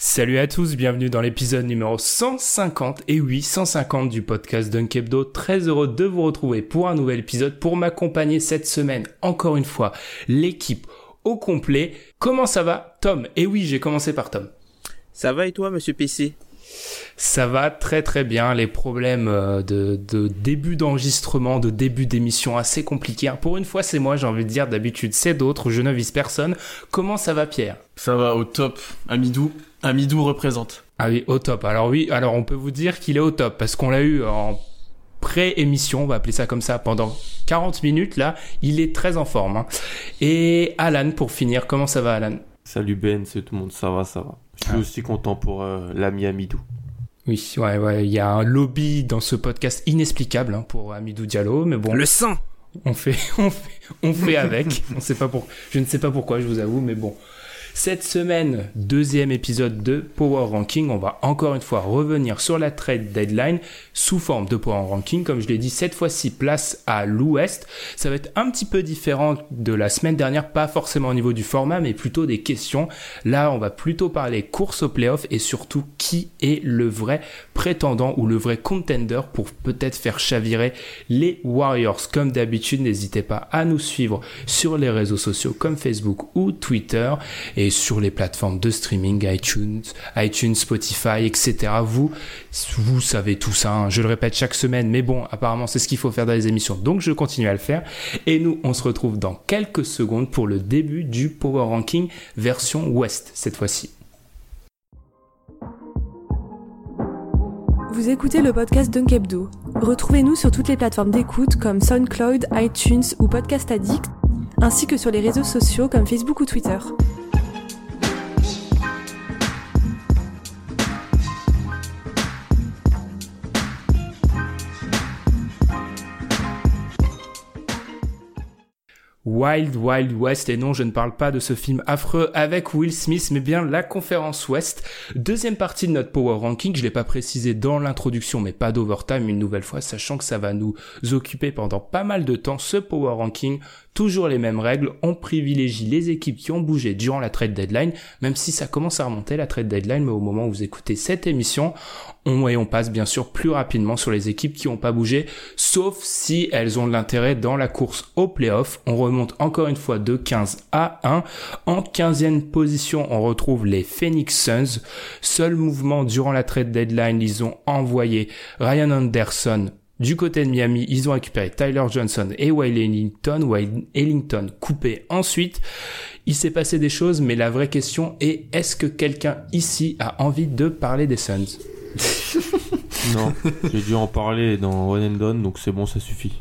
Salut à tous, bienvenue dans l'épisode numéro 150 et oui 150 du podcast Dunkebdo. Très heureux de vous retrouver pour un nouvel épisode pour m'accompagner cette semaine. Encore une fois, l'équipe au complet. Comment ça va Tom? Et oui, j'ai commencé par Tom. Ça va et toi, monsieur PC Ça va très très bien. Les problèmes euh, de, de début d'enregistrement, de début d'émission assez compliqués. Pour une fois, c'est moi, j'ai envie de dire. D'habitude, c'est d'autres. Je ne vise personne. Comment ça va, Pierre? Ça va au top. Amidou, Amidou représente. Ah oui, au top. Alors oui, alors on peut vous dire qu'il est au top parce qu'on l'a eu en pré-émission, on va appeler ça comme ça, pendant 40 minutes là. Il est très en forme. hein. Et Alan, pour finir, comment ça va, Alan? Salut Ben, c'est tout le monde, ça va, ça va. Je suis Ah. aussi content pour euh, l'ami Amidou. Oui, ouais, ouais. Il y a un lobby dans ce podcast inexplicable hein, pour Amidou Diallo, mais bon, Le sang on fait, on fait, on fait avec. on sait pas pour, je ne sais pas pourquoi, je vous avoue, mais bon. Cette semaine, deuxième épisode de Power Ranking, on va encore une fois revenir sur la trade deadline sous forme de Power Ranking. Comme je l'ai dit, cette fois-ci, place à l'ouest. Ça va être un petit peu différent de la semaine dernière, pas forcément au niveau du format, mais plutôt des questions. Là, on va plutôt parler course au playoff et surtout qui est le vrai prétendant ou le vrai contender pour peut-être faire chavirer les Warriors. Comme d'habitude, n'hésitez pas à nous suivre sur les réseaux sociaux comme Facebook ou Twitter et sur les plateformes de streaming iTunes, iTunes, Spotify, etc. Vous, vous savez tout ça. hein. Je le répète chaque semaine, mais bon, apparemment c'est ce qu'il faut faire dans les émissions, donc je continue à le faire. Et nous, on se retrouve dans quelques secondes pour le début du Power Ranking version Ouest cette fois-ci. Vous écoutez le podcast Dunkebdo. Retrouvez-nous sur toutes les plateformes d'écoute comme SoundCloud, iTunes ou Podcast Addict, ainsi que sur les réseaux sociaux comme Facebook ou Twitter. Wild Wild West, et non, je ne parle pas de ce film affreux avec Will Smith, mais bien la conférence West. Deuxième partie de notre Power Ranking, je l'ai pas précisé dans l'introduction, mais pas d'overtime une nouvelle fois, sachant que ça va nous occuper pendant pas mal de temps, ce Power Ranking. Toujours les mêmes règles, on privilégie les équipes qui ont bougé durant la trade deadline, même si ça commence à remonter la trade deadline, mais au moment où vous écoutez cette émission, on, et on passe bien sûr plus rapidement sur les équipes qui n'ont pas bougé, sauf si elles ont de l'intérêt dans la course au playoff. On remonte encore une fois de 15 à 1. En 15e position, on retrouve les Phoenix Suns. Seul mouvement durant la trade deadline, ils ont envoyé Ryan Anderson du côté de Miami, ils ont récupéré Tyler Johnson et Wayne Ellington. Wayne Ellington coupé ensuite. Il s'est passé des choses, mais la vraie question est est-ce que quelqu'un ici a envie de parler des Suns? Non, j'ai dû en parler dans One and Done, donc c'est bon, ça suffit.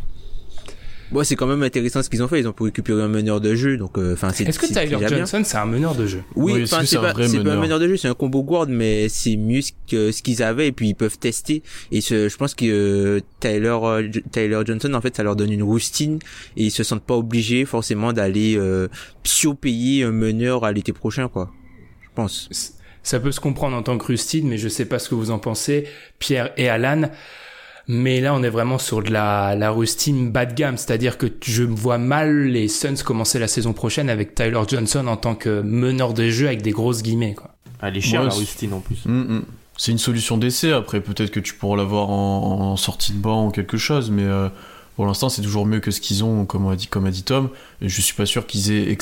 Bon, c'est quand même intéressant ce qu'ils ont fait. Ils ont pu récupérer un meneur de jeu, donc euh, enfin c'est. Est-ce que Tyler. Johnson, c'est un meneur de jeu? Oui, Oui, c'est pas, pas un meneur de jeu, c'est un combo guard, mais c'est mieux ce que ce qu'ils avaient et puis ils peuvent tester. Et ce- je pense que euh, Tyler euh, Tyler Johnson en fait ça leur donne une routine et ils se sentent pas obligés forcément d'aller euh, psio-payer un meneur à l'été prochain quoi. Je pense. Ça peut se comprendre en tant que rustine, mais je sais pas ce que vous en pensez, Pierre et Alan. Mais là, on est vraiment sur de la, la rustine bas de gamme, c'est-à-dire que je vois mal les Suns commencer la saison prochaine avec Tyler Johnson en tant que meneur de jeu avec des grosses guillemets. Quoi. Elle est chère la en plus. Mm, mm. C'est une solution d'essai. Après, peut-être que tu pourras l'avoir en, en sortie de banc ou quelque chose, mais euh, pour l'instant, c'est toujours mieux que ce qu'ils ont, comme a dit, comme a dit Tom. Et je suis pas sûr qu'ils aient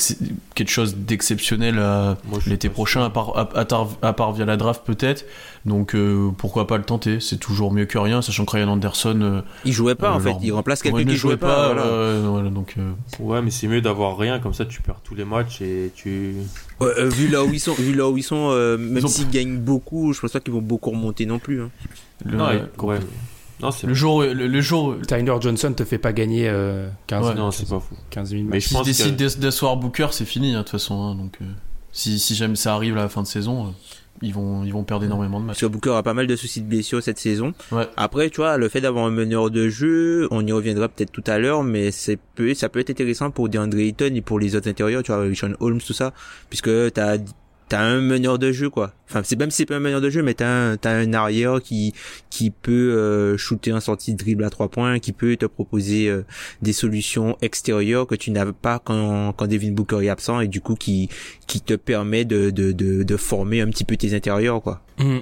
quelque chose d'exceptionnel l'été pas prochain, à part, à, à tar- à part via la draft peut-être. Donc euh, pourquoi pas le tenter? C'est toujours mieux que rien, sachant que Ryan Anderson. euh, Il jouait pas en Euh, fait, leur- il remplace quelqu'un ouais, il qui ne jouait pas. voilà. euh, voilà, donc euh, Ouais, mais c'est mieux d'avoir rien, comme ça tu perds tous les matchs et tu. Ouais, euh, vu là où ils sont, vu là où ils sont, euh, même Ils ont- s'ils gagnent beaucoup, je pense pas qu'ils vont beaucoup remonter non plus. hein. le, Non, ouais, ouais, ouais. Non, c'est le jour, le, le jour, Tyler Johnson te fait pas gagner euh, 15, Ouais. Non, c'est pas fou. 15 000 Mais je pense décident que- d'as- d'asseoir Booker, c'est fini hein, de toute façon. hein, donc euh, si, si jamais ça arrive à la fin de saison, euh, ils vont, ils vont perdre énormément de matchs. Parce que Booker a pas mal de soucis de blessure cette saison. Ouais. Après, tu vois, le fait d'avoir un meneur de jeu, on y reviendra peut-être tout à l'heure, mais c'est peut, ça peut être intéressant pour DeAndre Ayton et pour les autres intérieurs, tu vois, Sean Holmes, tout ça, puisque t'as t'as un meneur de jeu quoi. Enfin, c'est même si c'est pas un meneur de jeu, mais t'as un t'as un arrière qui qui peut euh, shooter en sortie de dribble à trois points, qui peut te proposer euh, des solutions extérieures que tu n'avais pas quand quand Devin Booker est absent et du coup qui qui te permet de de de, de former un petit peu tes intérieurs quoi. Hmm.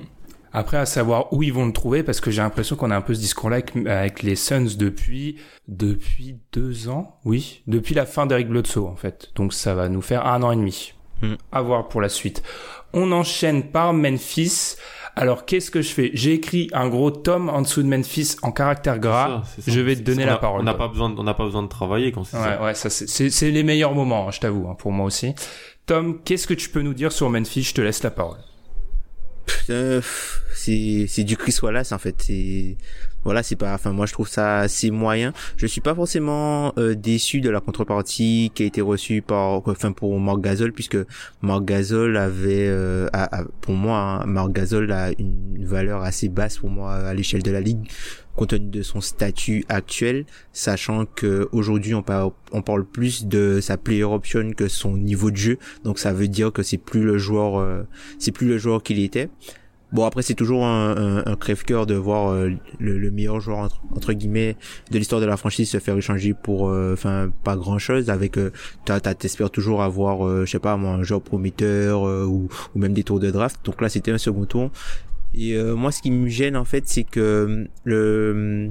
Après, à savoir où ils vont le trouver, parce que j'ai l'impression qu'on a un peu ce discours-là avec, avec les Suns depuis depuis deux ans, oui, depuis la fin d'Eric Bledsoe en fait. Donc ça va nous faire un an et demi. À voir pour la suite. On enchaîne par Memphis. Alors qu'est-ce que je fais? J'ai écrit un gros tome en dessous de Memphis en caractère gras. Ça, ça. Je vais te donner on la a- parole. On n'a pas besoin, de- on n'a pas besoin de travailler quand c'est Ouais, ça. ouais, ça c'est- les meilleurs moments, hein, je t'avoue, hein, pour moi aussi. Tom, qu'est-ce que tu peux nous dire sur Memphis? Je te laisse la parole. Euh, c'est c'est du Chris Wallace en fait c'est voilà c'est pas enfin moi je trouve ça assez moyen. Je suis pas forcément euh, déçu de la contrepartie qui a été reçue par enfin pour Marc Gasol puisque Marc Gasol avait euh, pour moi hein, Marc a une valeur assez basse pour moi à l'échelle de la ligue compte tenu de son statut actuel sachant que aujourd'hui on parle on parle plus de sa player option que son niveau de jeu. Donc ça veut dire que c'est plus le joueur euh, c'est plus le joueur qu'il était Bon après c'est toujours un, un, un crève-cœur de voir euh, le, le meilleur joueur entre, guillemets de l'histoire de la franchise se faire échanger pour euh, enfin pas grand chose avec euh, t'as t'espères toujours avoir euh, je sais pas moi un joueur prometteur euh, ou, ou même des tours de draft. Donc là c'était un second tour. Et moi ce qui me gêne en fait c'est que le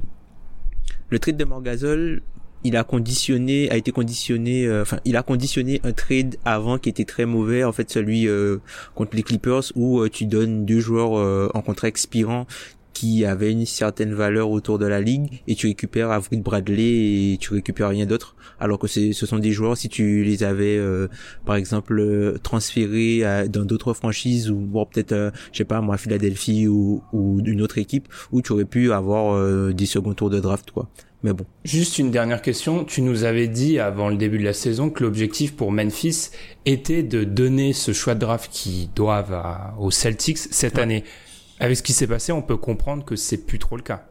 le trade de Morgazol il a conditionné, a été conditionné, euh, enfin, il a conditionné un trade avant qui était très mauvais, en fait, celui euh, contre les Clippers où euh, tu donnes deux joueurs en contrat expirant qui avaient une certaine valeur autour de la ligue et tu récupères Avery Bradley et tu récupères rien d'autre. Alors que ce sont des joueurs si tu les avais par exemple transférés dans d'autres franchises ou bon, peut-être je sais pas moi Philadelphie ou, ou une autre équipe où tu aurais pu avoir des second tours de draft quoi mais bon Juste une dernière question. Tu nous avais dit avant le début de la saison que l'objectif pour Memphis était de donner ce choix de draft qu'ils doivent à- aux Celtics cette année. Avec ce qui s'est passé, on peut comprendre que c'est plus trop le cas.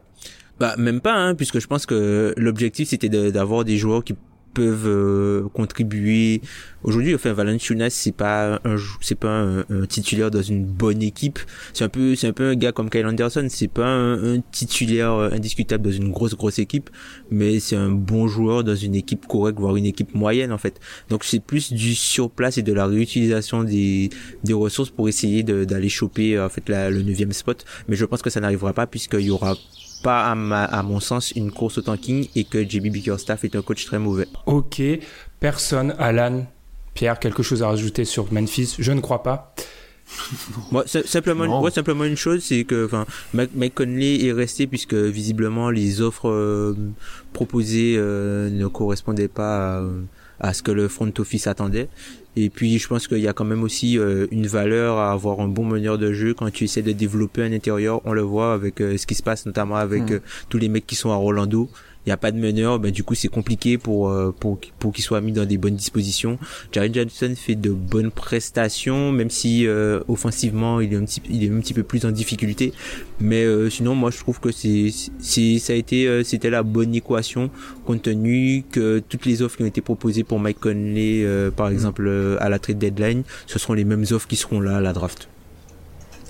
Bah même pas, hein, puisque je pense que l'objectif c'était de- d'avoir des joueurs qui peuvent euh, contribuer. Aujourd'hui, enfin Valanciunas c'est pas un c'est pas un, titulaire dans une bonne équipe. C'est un peu c'est un peu un gars comme Kyle Anderson. C'est pas un, titulaire euh, indiscutable dans une grosse grosse équipe, mais c'est un bon joueur dans une équipe correcte, voire une équipe moyenne en fait. Donc c'est plus du surplace et de la réutilisation des des ressources pour essayer d'aller choper en fait le neuvième spot. Mais je pense que ça n'arrivera pas puisqu'il y aura pas à, ma- à mon sens une course au tanking et que JB Bickerstaff est un coach très mauvais. Ok. Personne. Alan, Pierre, quelque chose à rajouter sur Memphis? Je ne crois pas. Moi, simplement, ouais, simplement une chose, c'est que, enfin, Mike, Mike Conley est resté puisque visiblement les offres euh, proposées euh, ne correspondaient pas à, à ce que le front office attendait. Et puis, je pense qu'il y a quand même aussi euh, une valeur à avoir un bon meneur de jeu quand tu essaies de développer un intérieur. On le voit avec euh, ce qui se passe notamment avec Mm. euh, tous les mecs qui sont à Rolando. Il n'y a pas de meneur, ben du coup c'est compliqué pour euh, pour pour qu'il soit mis dans des bonnes dispositions. Jared Johnson fait de bonnes prestations, même si euh, offensivement il est un petit il est un petit peu plus en difficulté. Mais euh, sinon moi je trouve que c'est c'est ça a été euh, c'était la bonne équation compte tenu que toutes les offres qui ont été proposées pour Mike Conley euh, par exemple euh, à la trade deadline, ce seront les mêmes offres qui seront là à la draft.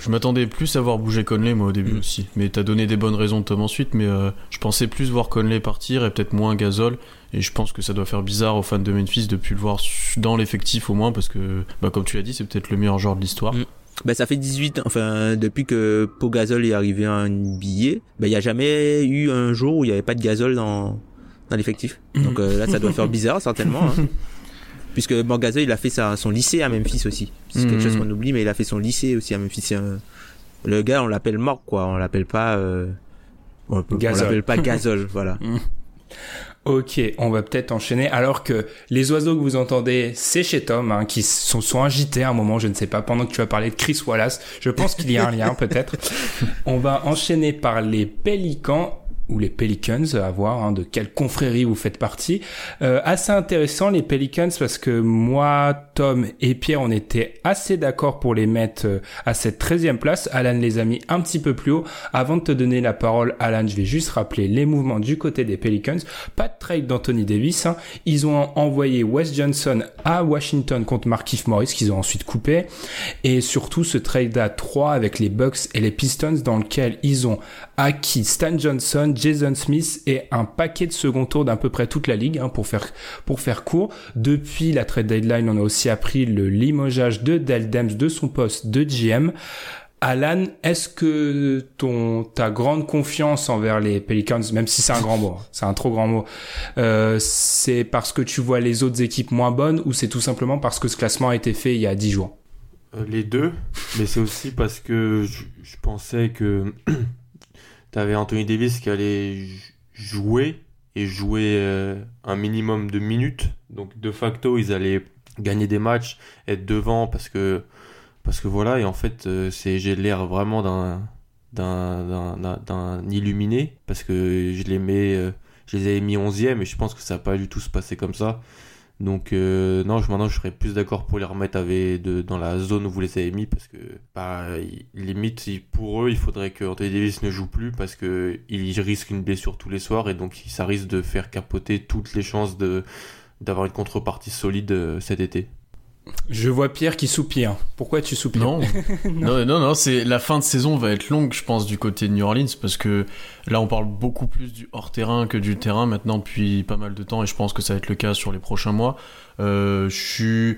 Je m'attendais plus à voir bouger Conley moi au début Mm. aussi. Mais t'as donné des bonnes raisons Tom ensuite, mais euh, je pensais plus voir Conley partir et peut-être moins Gasol. Et je pense que ça doit faire bizarre aux fans de Memphis de plus le voir dans l'effectif au moins parce que, bah, comme tu l'as dit, c'est peut-être le meilleur joueur de l'histoire. Mm. Ben, ça fait 18 ans, enfin, depuis que Pogazol est arrivé en NBA, ben, il n'y a jamais eu un jour où il n'y avait pas de gazole dans, dans l'effectif. Donc euh, là, ça doit faire bizarre, certainement. Hein. Puisque bon, Gasol, il a fait sa, son lycée à Memphis aussi. C'est quelque Mhm. chose qu'on oublie, mais il a fait son lycée aussi à Memphis. Le gars, on l'appelle Mork, quoi. On l'appelle pas... Euh... On, l'appelle pas Gazol, voilà. Ok, on va peut-être enchaîner. Alors que les oiseaux que vous entendez, c'est chez Tom, hein, qui sont, sont agités à un moment, je ne sais pas, pendant que tu as parlé de Chris Wallace. Je pense qu'il y a un lien, peut-être. On va enchaîner par les Pélicans ou les Pelicans, à voir hein, de quelle confrérie vous faites partie. Euh, assez intéressant les Pelicans parce que moi, Tom et Pierre, on était assez d'accord pour les mettre euh, à cette 13e place. Alan les a mis un petit peu plus haut. Avant de te donner la parole, Alan, je vais juste rappeler les mouvements du côté des Pelicans. Pas de trade d'Anthony Davis. hein. Ils ont envoyé Wes Johnson à Washington contre Markif Morris qu'ils ont ensuite coupé. Et surtout ce trade à 3 avec les Bucks et les Pistons dans lequel ils ont acquis Stan Johnson, Jason Smith et un paquet de second tour d'à peu près toute la ligue hein, pour faire pour faire court. Depuis la trade deadline, on a aussi appris le limogeage de Dell Demps de son poste de GM. Alan, est-ce que ton ta grande confiance envers les Pelicans, même si c'est un grand mot, hein, c'est un trop grand mot, euh, c'est parce que tu vois les autres équipes moins bonnes ou c'est tout simplement parce que ce classement a été fait il y a 10 jours? Euh, Les deux, mais c'est aussi parce que je, je pensais que t'avais Anthony Davis qui allait jouer et jouer euh, un minimum de minutes. Donc de facto, ils allaient gagner des matchs, être devant parce que parce que voilà. Et en fait, euh, c'est j'ai l'air vraiment d'un d'un illuminé parce que je les mets euh, je les avais mis 11e et je pense que ça va pas du tout se passer comme ça. Donc euh, non, je, maintenant je serais plus d'accord pour les remettre avec de, dans la zone où vous les avez mis parce que bah, limite pour eux il faudrait que Anthony Davis ne joue plus parce que il risque une blessure tous les soirs et donc ça risque de faire capoter toutes les chances de d'avoir une contrepartie solide euh, cet été. Je vois Pierre qui soupire. Pourquoi tu soupires Non, non, non, non, c'est la fin de saison va être longue, je pense, du côté de New Orleans, parce que là, on parle beaucoup plus du hors terrain que du terrain maintenant depuis pas mal de temps, et je pense que ça va être le cas sur les prochains mois. Euh, je suis,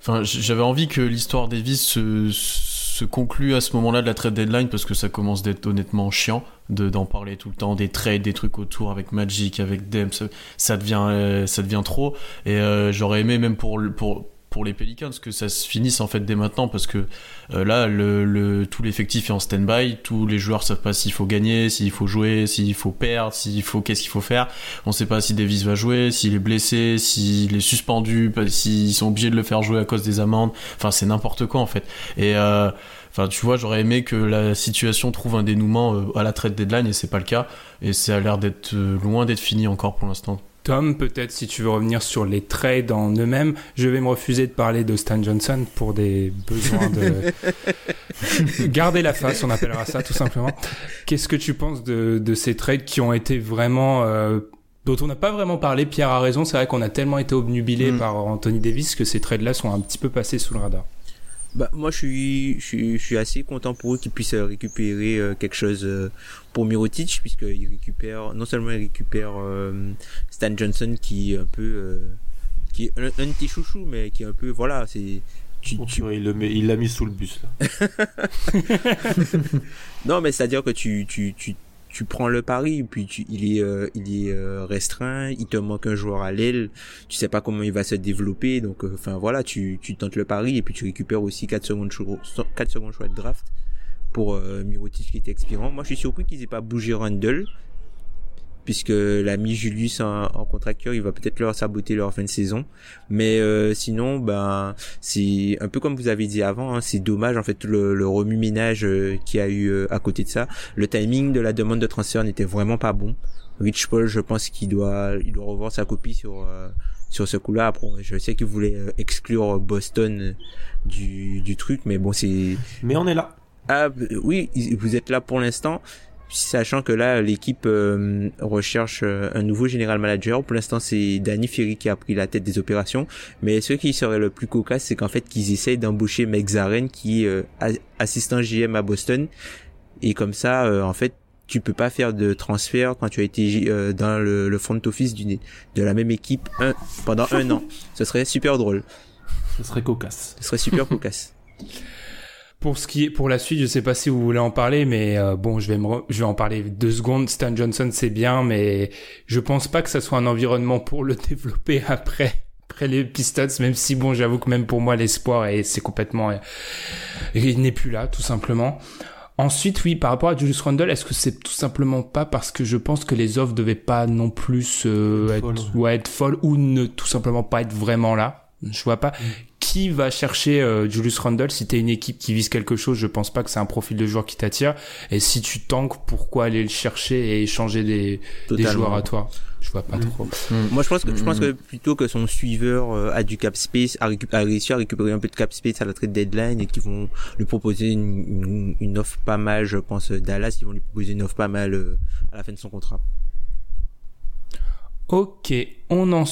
enfin, j'avais envie que l'histoire Davis se, se conclue à ce moment-là de la trade deadline, parce que ça commence d'être honnêtement chiant de d'en parler tout le temps, des trades, des trucs autour avec Magic, avec Dem, ça, ça devient, euh, ça devient trop, et euh, j'aurais aimé même pour pour pour les Pelicans que ça se finisse en fait dès maintenant parce que euh, là le, le tout l'effectif est en stand-by tous les joueurs savent pas s'il faut gagner s'il faut jouer s'il faut perdre s'il faut qu'est-ce qu'il faut faire on sait pas si Davis va jouer s'il est blessé s'il est suspendu s'ils sont obligés de le faire jouer à cause des amendes enfin c'est n'importe quoi en fait et euh, Enfin, tu vois, j'aurais aimé que la situation trouve un dénouement euh, à la trade deadline et c'est pas le cas. Et ça a l'air d'être euh, loin d'être fini encore pour l'instant. Tom, peut-être si tu veux revenir sur les trades en eux-mêmes, je vais me refuser de parler de Stan Johnson pour des besoins de garder la face, on appellera ça tout simplement. Qu'est-ce que tu penses de, de ces trades qui ont été vraiment euh, dont on n'a pas vraiment parlé? Pierre a raison, c'est vrai qu'on a tellement été obnubilé Mm. par Anthony Davis que ces trades-là sont un petit peu passés sous le radar. Bah, moi, je suis, je suis, je suis assez content pour eux qu'ils puissent récupérer euh, quelque chose euh, pour Mirotic, puisqu'ils récupèrent, non seulement ils récupèrent euh, Stan Johnson qui est un peu, euh, qui est un, un de tes chouchous, mais qui est un peu, voilà, c'est, tu, tu- Il le met- il l'a mis sous le bus là. non, mais c'est-à-dire que tu, tu, tu, tu prends le pari, puis tu, il est, euh, il est euh, restreint, il te manque un joueur à l'aile, tu sais pas comment il va se développer, donc enfin voilà, tu, tu tentes le pari et puis tu récupères aussi 4 secondes choix, 4 secondes choix de draft pour euh, Mirotic qui est expirant. Moi, je suis surpris qu'ils aient pas bougé Randall puisque l'ami Julius en, en contracteur, il va peut-être leur saboter leur fin de saison. Mais euh, sinon, ben c'est un peu comme vous avez dit avant, hein, c'est dommage en fait le, le remue-ménage euh, qu'il y a eu euh, à côté de ça. Le timing de la demande de transfert n'était vraiment pas bon. Rich Paul, je pense qu'il doit, il doit revoir sa copie sur euh, sur ce coup-là. Après, je sais qu'il voulait euh, exclure Boston du, du truc, mais bon, c'est Mais on est là. Ah oui, vous êtes là pour l'instant, sachant que là l'équipe euh, recherche euh, un nouveau général manager. Pour l'instant, c'est Danny Ferry qui a pris la tête des opérations. Mais ce qui serait le plus cocasse, c'est qu'en fait qu'ils essayent d'embaucher Meg Zaren, qui est euh, assistant GM à Boston, et comme ça, euh, en fait. Tu peux pas faire de transfert quand tu as été euh, dans le, le front office d'une de la même équipe un, pendant un an. Ce serait super drôle. Ce serait cocasse. Ce serait super cocasse. Pour ce qui est pour la suite, je sais pas si vous voulez en parler, mais euh, bon, je vais me je vais en parler deux secondes. Stan Johnson, c'est bien, mais je pense pas que ça soit un environnement pour le développer après après les Pistons. Même si bon, j'avoue que même pour moi l'espoir et c'est complètement euh, il n'est plus là, tout simplement. Ensuite, oui, par rapport à Julius Randle, est-ce que c'est tout simplement pas parce que je pense que les offres devaient pas non plus euh, Être folles, ouais, être folles ou ne tout simplement pas être vraiment là? Je vois pas qui va chercher euh, Julius Randle? Si t'es une équipe qui vise quelque chose. Je pense pas que c'est un profil de joueur qui t'attire. Et si tu tankes, pourquoi aller le chercher et échanger des, des joueurs à toi? Je vois pas Mm. trop. Moi, je pense que, je pense Mm. que plutôt que son suiveur euh, a du cap space, a, récup- a réussi à récupérer un peu de cap space à la trade deadline et qu'ils vont lui proposer une, une, une offre pas mal, je pense, Dallas, ils vont lui proposer une offre pas mal euh, à la fin de son contrat. Ok, on, en,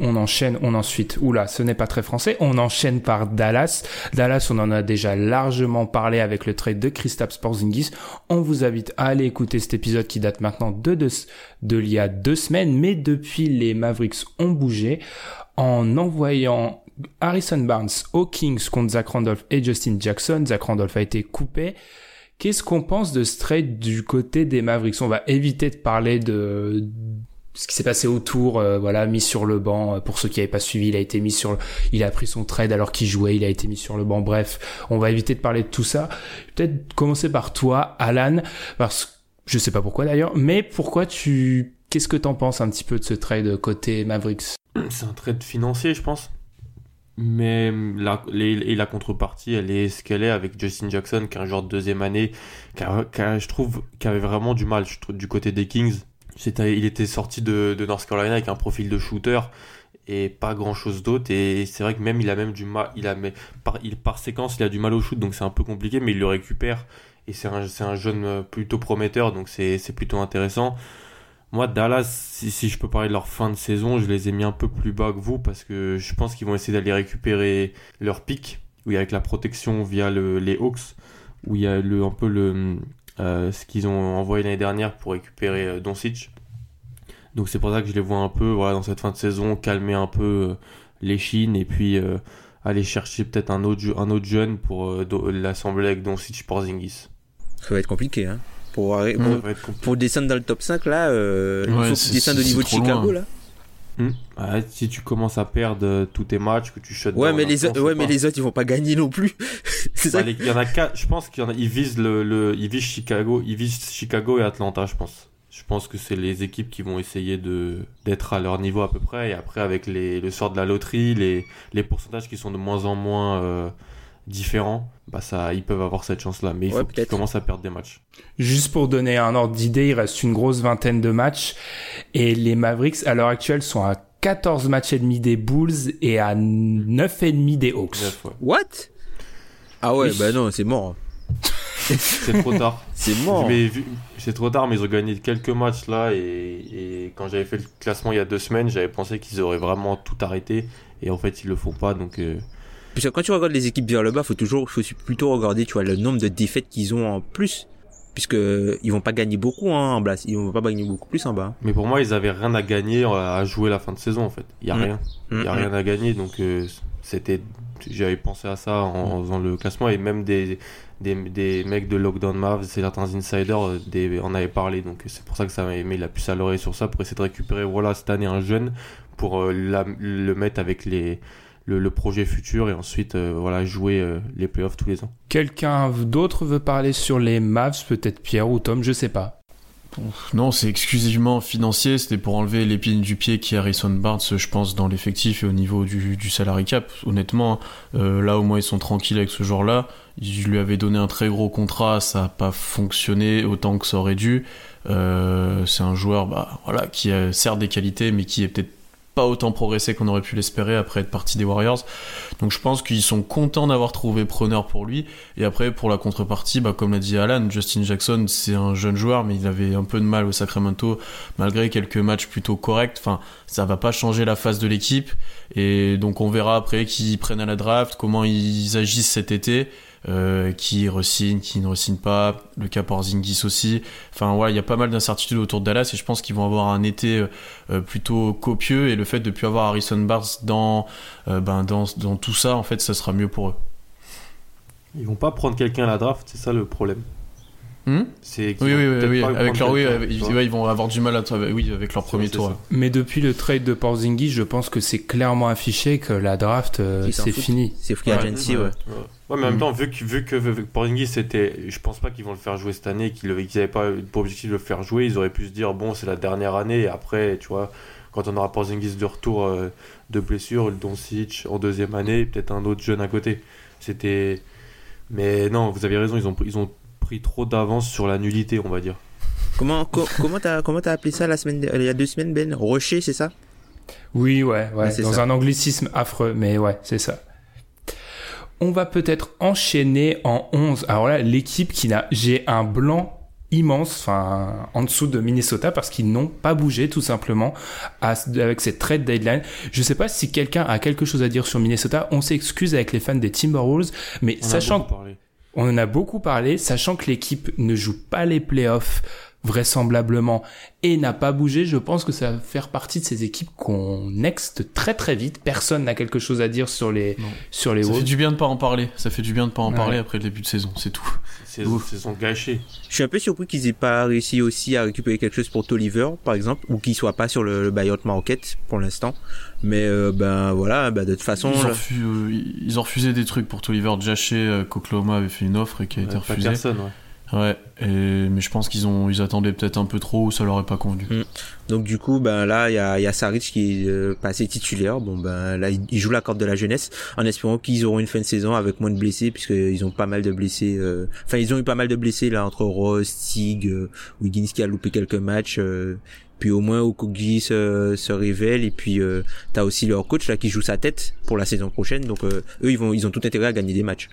on enchaîne, on ensuite, oula, ce n'est pas très français, on enchaîne par Dallas. Dallas, on en a déjà largement parlé avec le trade de Kristaps Porzingis. On vous invite à aller écouter cet épisode qui date maintenant de, de, de l'il y a deux semaines, mais depuis les Mavericks ont bougé en envoyant Harrison Barnes aux Kings contre Zach Randolph et Justin Jackson. Zach Randolph a été coupé. Qu'est-ce qu'on pense de ce trade du côté des Mavericks? On va éviter de parler de ce qui s'est passé autour, euh, voilà, mis sur le banc. Euh, Pour ceux qui n'avaient pas suivi, il a été mis sur, le... il a pris son trade alors qu'il jouait, il a été mis sur le banc. Bref, on va éviter de parler de tout ça. Peut-être commencer par toi, Alan, parce que je sais pas pourquoi d'ailleurs, mais pourquoi tu, qu'est-ce que t'en penses un petit peu de ce trade côté Mavericks? C'est un trade financier, je pense. Mais la, les- et la contrepartie, elle est ce qu'elle est avec Justin Jackson, qui est un joueur de deuxième année, qui, a- qui a- je trouve, qui avait vraiment du mal je trouve, du côté des Kings. Il était sorti de, de North Carolina avec un profil de shooter et pas grand chose d'autre. Et c'est vrai que même il a même du mal, il a, mais par, il, par séquence, il a du mal au shoot, donc c'est un peu compliqué, mais il le récupère. Et c'est un, un jeune euh, plutôt prometteur, donc c'est, plutôt intéressant. Moi, Dallas, si, si je peux parler de leur fin de saison, je les ai mis un peu plus bas que vous parce que je pense qu'ils vont essayer d'aller récupérer leur pic, où il y a avec la protection via le, les Hawks, où il y a le, un peu le, ce qu'ils ont envoyé l'année dernière pour récupérer euh, Doncic. Donc c'est pour ça que je les vois un peu voilà, dans cette fin de saison calmer un peu euh, les chines et puis euh, aller chercher peut-être un autre, un autre jeune pour euh, l'assembler avec Doncic Porzingis. Ça va être compliqué, hein. Pour, pour, Ça va être compliqué. pour descendre dans le top 5, là, euh, il Ouais, faut descendent au niveau de Chicago, loin. là. Hmm. Si tu commences à perdre euh, tous tes matchs, que tu shut Ouais, mais les, autres- ouais, mais les autres, ils vont pas gagner non plus. c'est Bah, ça. les- Il y en a quatre, je pense qu'il y en a, ils visent le, le, ils visent Chicago, ils visent Chicago et Atlanta, je pense. Je pense que c'est les équipes qui vont essayer de, d'être à leur niveau à peu près, et après, avec les, le sort de la loterie, les, les pourcentages qui sont de moins en moins, euh, différents, bah ça, ils peuvent avoir cette chance-là, mais il Ouais, faut qu'ils peut-être. commencent à perdre des matchs. Juste pour donner un ordre d'idée, il reste une grosse vingtaine de matchs et les Mavericks à l'heure actuelle sont à 14 matchs et demi des Bulls et à 9 et demi des Hawks. Ouais. What? Ah ouais, Oui. bah non, c'est mort. C'est trop tard. C'est mort. C'est trop tard, mais ils ont gagné quelques matchs là. Et, et quand j'avais fait le classement il y a deux semaines, j'avais pensé qu'ils auraient vraiment tout arrêté. Et en fait, ils le font pas. Donc, euh, Parce que quand tu regardes les équipes vers le bas, faut toujours, faut plutôt regarder, tu vois, le nombre de défaites qu'ils ont en plus. Puisque ils vont pas gagner beaucoup hein, en bas. Ils vont pas gagner beaucoup plus en bas. mais pour moi, ils avaient rien à gagner à jouer la fin de saison en fait. Il y a Mm. rien. Il y a Mm, rien à gagner. Donc, euh, c'était. J'avais pensé à ça en, faisant le classement. Et même des, des, des mecs de Lockdown Mavs, certains insiders, euh, des, en avaient parlé. Donc, c'est pour ça que ça m'a mis la puce à l'oreille sur ça. Pour essayer de récupérer, voilà, cette année un jeune. Pour euh, la- le mettre avec les. Le, le projet futur et ensuite euh, voilà jouer euh, les playoffs tous les ans. Quelqu'un d'autre veut parler sur les Mavs, peut-être Pierre ou Tom, je sais pas. Non, c'est exclusivement financier. C'était pour enlever l'épine du pied qui est Harrison Barnes, je pense, dans l'effectif et au niveau du, du salary cap. Honnêtement, euh, là au moins ils sont tranquilles avec ce joueur-là. Je lui avais donné un très gros contrat, ça n'a pas fonctionné autant que ça aurait dû. Euh, c'est un joueur, bah voilà, qui a certes des qualités, mais qui est peut-être pas autant progressé qu'on aurait pu l'espérer après être parti des Warriors. Donc je pense qu'ils sont contents d'avoir trouvé preneur pour lui. Et après, pour la contrepartie, bah, comme l'a dit Alan, Justin Jackson, c'est un jeune joueur, mais il avait un peu de mal au Sacramento, malgré quelques matchs plutôt corrects. Enfin, ça va pas changer la face de l'équipe. Et donc on verra après qui prennent à la draft, comment ils agissent cet été. Euh, qui resigne, qui ne resigne pas, le cas Porzingis aussi. Enfin voilà, il y a pas mal d'incertitudes autour de Dallas et je pense qu'ils vont avoir un été euh, plutôt copieux et le fait de plus avoir Harrison Barnes dans, euh, ben, dans, dans tout ça, en fait, ça sera mieux pour eux. Ils vont pas prendre quelqu'un à la draft, c'est ça le problème. Hmm C'est Oui, oui, oui, avec leur, oui, avec- ils, ouais, vont avoir du mal à oui, avec leur premier tour. ça. ouais. Mais depuis le trade de Porzingis, je pense que c'est clairement affiché que la draft, euh, c'est fini. C'est Free Ouais, Agency, ouais. Ouais, mais en même Mhm. temps, vu que, vu que, vu que Porzingis c'était. Je pense pas qu'ils vont le faire jouer cette année, qu'ils n'avaient pas pour objectif de le faire jouer. Ils auraient pu se dire, bon, c'est la dernière année, et après, tu vois, quand on aura Porzingis de retour euh, de blessure, le Doncic en deuxième année, peut-être un autre jeune à côté. C'était. Mais non, vous avez raison, ils ont, ils ont pris trop d'avance sur la nullité, on va dire. Comment, co- comment t'as, comment t'as appelé ça la semaine, de- il y a deux semaines, Ben? Rocher, c'est ça? Oui, ouais, ouais, Ouais, c'est dans ça. un anglicisme affreux, mais ouais, c'est ça. On va peut-être enchaîner en 11. Alors là, l'équipe qui n'a, j'ai un blanc immense, enfin, en dessous de Minnesota parce qu'ils n'ont pas bougé tout simplement à- avec cette trade deadline. Je sais pas si quelqu'un a quelque chose à dire sur Minnesota. On s'excuse avec les fans des Timberwolves, mais On sachant parlé. On en a beaucoup parlé, sachant que l'équipe ne joue pas les playoffs vraisemblablement et n'a pas bougé, je pense que ça va faire partie de ces équipes qu'on next très très vite. Personne n'a quelque chose à dire sur les Non. sur les Ça fait du bien de pas en parler. Ça fait du bien de pas en Ouais. parler après le début de saison, c'est tout. C'est Ouf. c'est son gâché. Je suis un peu surpris qu'ils aient pas réussi aussi à récupérer quelque chose pour Tolliver, par exemple, ou qu'il soit pas sur le, le buyout market pour l'instant. Mais euh, ben voilà, ben, de toute façon, Ils ont, là- refu- euh, ils ont refusé des trucs pour Tolliver. Jaché, euh, qu'Oklahoma avait fait une offre et qui a été refusée. Patterson, ouais. Ouais, et, mais je pense qu'ils ont, ils attendaient peut-être un peu trop ou ça leur est pas convenu. donc du coup, ben là, il y a, il y a Saric qui est euh, passé titulaire. Bon ben là, il, joue la carte de la jeunesse, en espérant qu'ils auront une fin de saison avec moins de blessés, puisqu'ils ont pas mal de blessés. euh, Enfin, ils ont eu pas mal de blessés là entre Ross, Stig, euh, Wiggins qui a loupé quelques matchs. Puis au moins Okogi se, se révèle et puis euh, t'as aussi leur coach là qui joue sa tête pour la saison prochaine donc euh, eux ils vont ils ont tout intérêt à gagner des matchs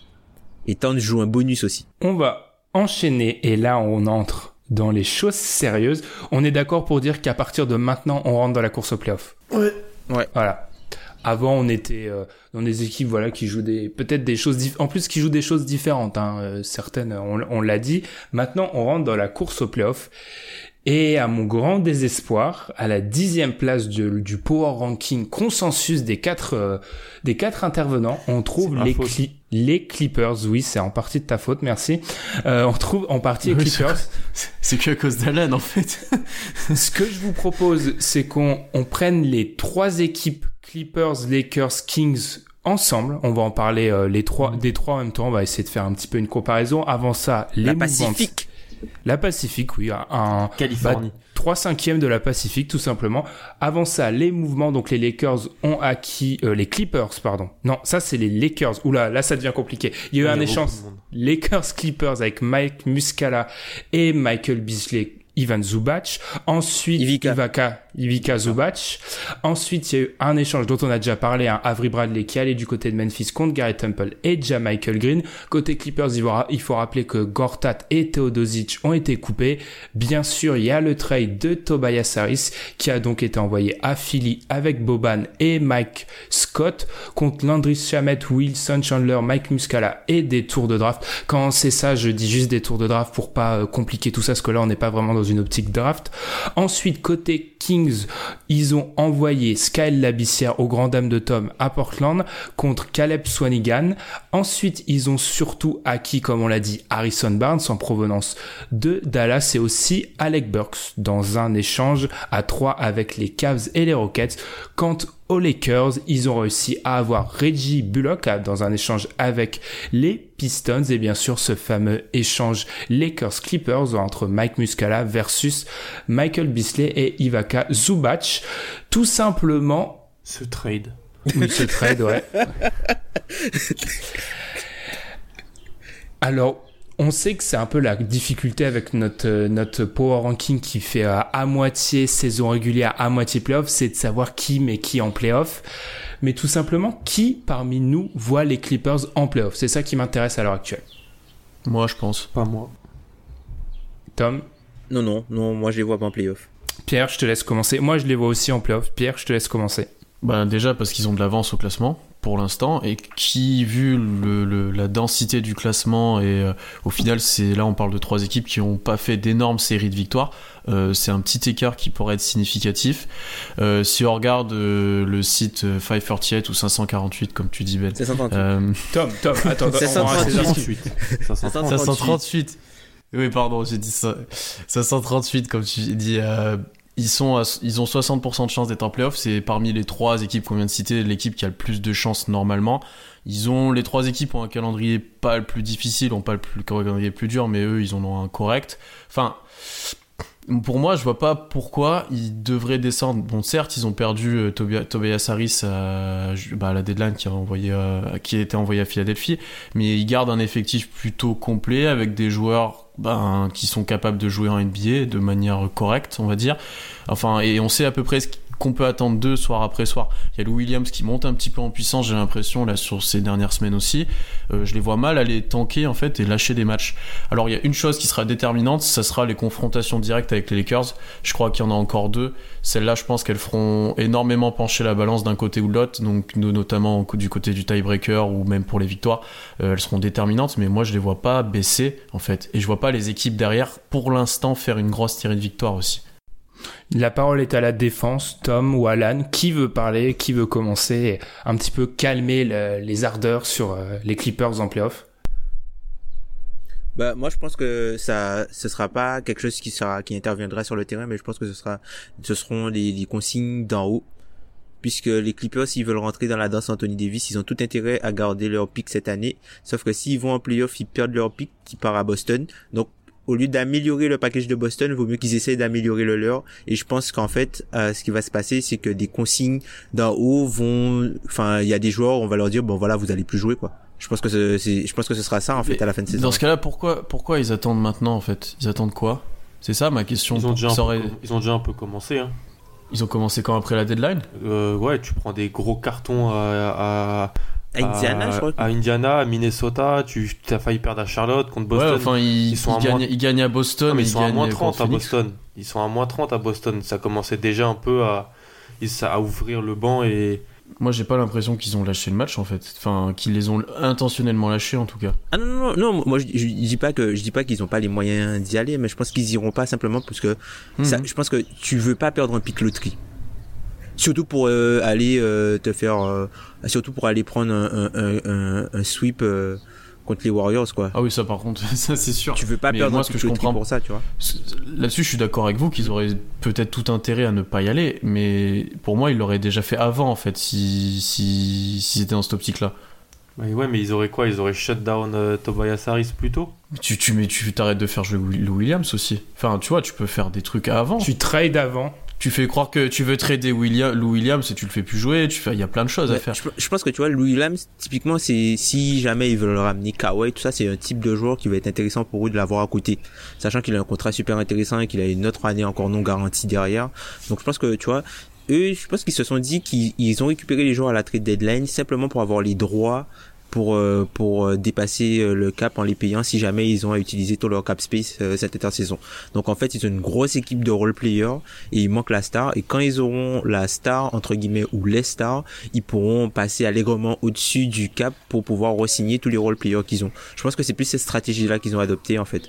et Towns joue un bonus aussi On va enchaîner et là on entre dans les choses sérieuses. On est d'accord pour dire qu'à partir de maintenant on rentre dans la course au playoff. Ouais. Ouais. Voilà. Avant, on était euh, dans des équipes voilà qui jouent des peut-être des choses en plus qui jouent des choses différentes. Hein, certaines, on, on l'a dit. Maintenant, on rentre dans la course au playoff. Et à mon grand désespoir, à la dixième place du, du power ranking consensus des quatre euh, des quatre intervenants, on trouve les. Cli- les Clippers. Oui, c'est en partie de ta faute, merci. Euh, on trouve en partie les Clippers. C'est que à cause d'Alan en fait. Ce que je vous propose, c'est qu'on on prenne les trois équipes Clippers, Lakers, Kings ensemble. On va en parler euh, les trois des trois en même temps. On va essayer de faire un petit peu une comparaison. Avant ça, les la mouvements de- Pacifique la Pacifique, oui, un, Californie. 3 cinquièmes de la Pacifique, tout simplement. Avant ça, les mouvements, donc les Lakers ont acquis, euh, les Clippers, pardon. Non, ça c'est les Lakers. Oula, là ça devient compliqué. Il y a eu un échange. Lakers Clippers avec Mike Muscala et Michael Beasley. Ivan Zubac, ensuite Ivica. Ivica, Ivica Zubac. Ensuite, il y a eu un échange dont on a déjà parlé, un Avery Bradley qui allait du côté de Memphis contre Gary Temple et déjà Michael Green. Côté Clippers, il faut, il faut rappeler que Gortat et Teodosic ont été coupés. Bien sûr, il y a le trade de Tobias Harris qui a donc été envoyé à Philly avec Boban et Mike Scott contre Landry Shamet, Wilson Chandler, Mike Muscala et des tours de draft. Quand c'est ça, je dis juste des tours de draft pour pas euh, compliquer tout ça, parce que là, on n'est pas vraiment dans une optique draft. Ensuite, côté Kings, ils ont envoyé Skyle Labissière au grand dame de Tom à Portland contre Caleb Swanigan. Ensuite, ils ont surtout acquis, comme on l'a dit, Harrison Barnes en provenance de Dallas et aussi Alec Burks dans un échange à trois avec les Cavs et les Rockets. Aux Lakers, ils ont réussi à avoir Reggie Bullock dans un échange avec les Pistons et bien sûr ce fameux échange Lakers-Clippers entre Mike Muscala versus Michael Beasley et Ivaka Zubac. Tout simplement, Ce trade. oui, ce trade, ouais. Alors, on sait que c'est un peu la difficulté avec notre, euh, notre power ranking qui fait euh, à moitié saison régulière, à moitié playoff, c'est de savoir qui met qui en playoff. Mais tout simplement, qui parmi nous voit les Clippers en playoff? C'est ça qui m'intéresse à l'heure actuelle. Moi, je pense. Pas moi. Tom, non non non moi je les vois pas en playoff Pierre, je te laisse commencer. Moi, je les vois aussi en playoff. Pierre, je te laisse commencer. Bah déjà parce qu'ils ont de l'avance au classement. Pour l'instant et qui, vu le, le- la densité du classement et euh, au final, c'est là on parle de trois équipes qui n'ont pas fait d'énormes séries de victoires. euh, c'est un petit écart qui pourrait être significatif. Euh, si on regarde euh, le site euh, 538 ou 548, comme tu dis Ben, C'est 138. euh, Tom, Tom, attends, C'est on va rester 138. là-dessus. 538. Oui, pardon, j'ai dit ça. 538, comme tu dis. Ils, sont à- ils ont 60% de chances d'être en playoff. C'est parmi les trois équipes qu'on vient de citer, l'équipe qui a le plus de chances normalement. Ils ont, les trois équipes ont un calendrier pas le plus difficile, ont pas le plus, le calendrier le plus dur, mais eux, ils en ont un correct. Enfin, pour moi, je vois pas pourquoi ils devraient descendre. Bon, certes, ils ont perdu euh, Tobia- Tobias Harris à, bah, à la deadline qui a, envoyé, euh, qui été envoyé à Philadelphie, mais ils gardent un effectif plutôt complet avec des joueurs ben, qui sont capables de jouer en NBA de manière correcte, on va dire. Enfin, et on sait à peu près ce qu'on peut attendre d'eux soir après soir. Il y a Lou Williams qui monte un petit peu en puissance, j'ai l'impression, là, sur ces dernières semaines aussi. Euh, je les vois mal aller tanker, en fait, et lâcher des matchs. Alors, il y a une chose qui sera déterminante, ça sera les confrontations directes avec les Lakers. Je crois qu'il y en a encore deux. Celles-là, je pense qu'elles feront énormément pencher la balance d'un côté ou de l'autre, donc no- notamment du côté du tiebreaker ou même pour les victoires. Euh, elles seront déterminantes, mais moi, je les vois pas baisser, en fait. Et je vois pas les équipes derrière, pour l'instant, faire une grosse série de victoires aussi. La parole est à la défense, Tom ou Alan. Qui veut parler Qui veut commencer Un petit peu calmer le- les ardeurs sur euh, les Clippers en playoff? Bah, moi, je pense que ça, ce sera pas quelque chose qui sera, qui interviendra sur le terrain, mais je pense que ce sera, ce seront les, les consignes d'en haut. Puisque les Clippers, s'ils veulent rentrer dans la danse Anthony Davis, ils ont tout intérêt à garder leur pick cette année. Sauf que s'ils vont en playoff, ils perdent leur pick qui part à Boston. Donc, au lieu d'améliorer le package de Boston, il vaut mieux qu'ils essayent d'améliorer le leur. Et je pense qu'en fait, euh, ce qui va se passer, c'est que des consignes d'en haut vont, enfin, il y a des joueurs, on va leur dire, bon voilà, vous allez plus jouer, quoi. Je pense que ce- c'est, je pense que ce sera ça, en fait, à la fin de saison. Dans ce cas-là, pourquoi, pourquoi ils attendent maintenant, en fait? Ils attendent quoi? C'est ça ma question. Ils ont, déjà un peu, ils ont déjà un peu commencé. Hein. Ils ont commencé quand après la deadline? Euh, ouais, tu prends des gros cartons à, à, À Indiana, à- je crois. À Indiana, à Minnesota, tu as failli perdre à Charlotte contre Boston. Ouais, enfin, ils, ils sont ils à moins- gagnent, ils gagnent à Boston, Non, mais ils sont à moins contre 30 à. Boston. Ils sont à moins 30 à Boston. Ça commençait déjà un peu à, ouvrir le banc et Moi, j'ai pas l'impression qu'ils ont lâché le match, en fait. Enfin, qu'ils les ont intentionnellement lâchés, en tout cas. Ah non, non, non, non, moi je, je, je dis pas que je dis pas qu'ils ont pas les moyens d'y aller, mais je pense qu'ils iront pas simplement parce que ça, Mhm. je pense que tu veux pas perdre un pic loterie. Surtout pour euh, aller euh, te faire, euh, surtout pour aller prendre un, un, un, un- un sweep euh, contre les Warriors quoi. Ah oui, ça, par contre, ça, c'est sûr. Tu veux pas Mais perdre moi, ce que je comprends- pour ça, tu vois. Là-dessus, je suis d'accord avec vous qu'ils auraient peut-être tout intérêt à ne pas y aller, mais pour moi, ils l'auraient déjà fait avant, en fait, si, si, s'ils étaient dans cette optique-là. Mais ouais, mais ils auraient quoi? Ils auraient shut down euh, Tobias Harris plus tôt? Tu, tu, mais tu t'arrêtes de faire jouer Lou Williams aussi. Enfin, tu vois, tu peux faire des trucs avant. Tu trades avant. Tu fais croire que tu veux trader William, Lou Williams et tu le fais plus jouer. Tu fais, il y a plein de choses à faire. je, je pense que tu vois, Louis Williams, typiquement, c'est si jamais ils veulent ramener Kawhi, tout ça, c'est un type de joueur qui va être intéressant pour eux de l'avoir à côté, sachant qu'il a un contrat super intéressant et qu'il a une autre année encore non garantie derrière. Donc je pense que tu vois, eux, je pense qu'ils se sont dit qu'ils ils ont récupéré les joueurs à la trade deadline simplement pour avoir les droits pour euh, pour euh, dépasser euh, le cap en les payant si jamais ils ont à utiliser tout leur cap space cette intersaison. Donc en fait, ils ont une grosse équipe de role players et il manque la star et quand ils auront la star entre guillemets ou les stars, ils pourront passer allègrement au-dessus du cap pour pouvoir re-signer tous les role players qu'ils ont. Je pense que c'est plus cette stratégie là qu'ils ont adoptée en fait.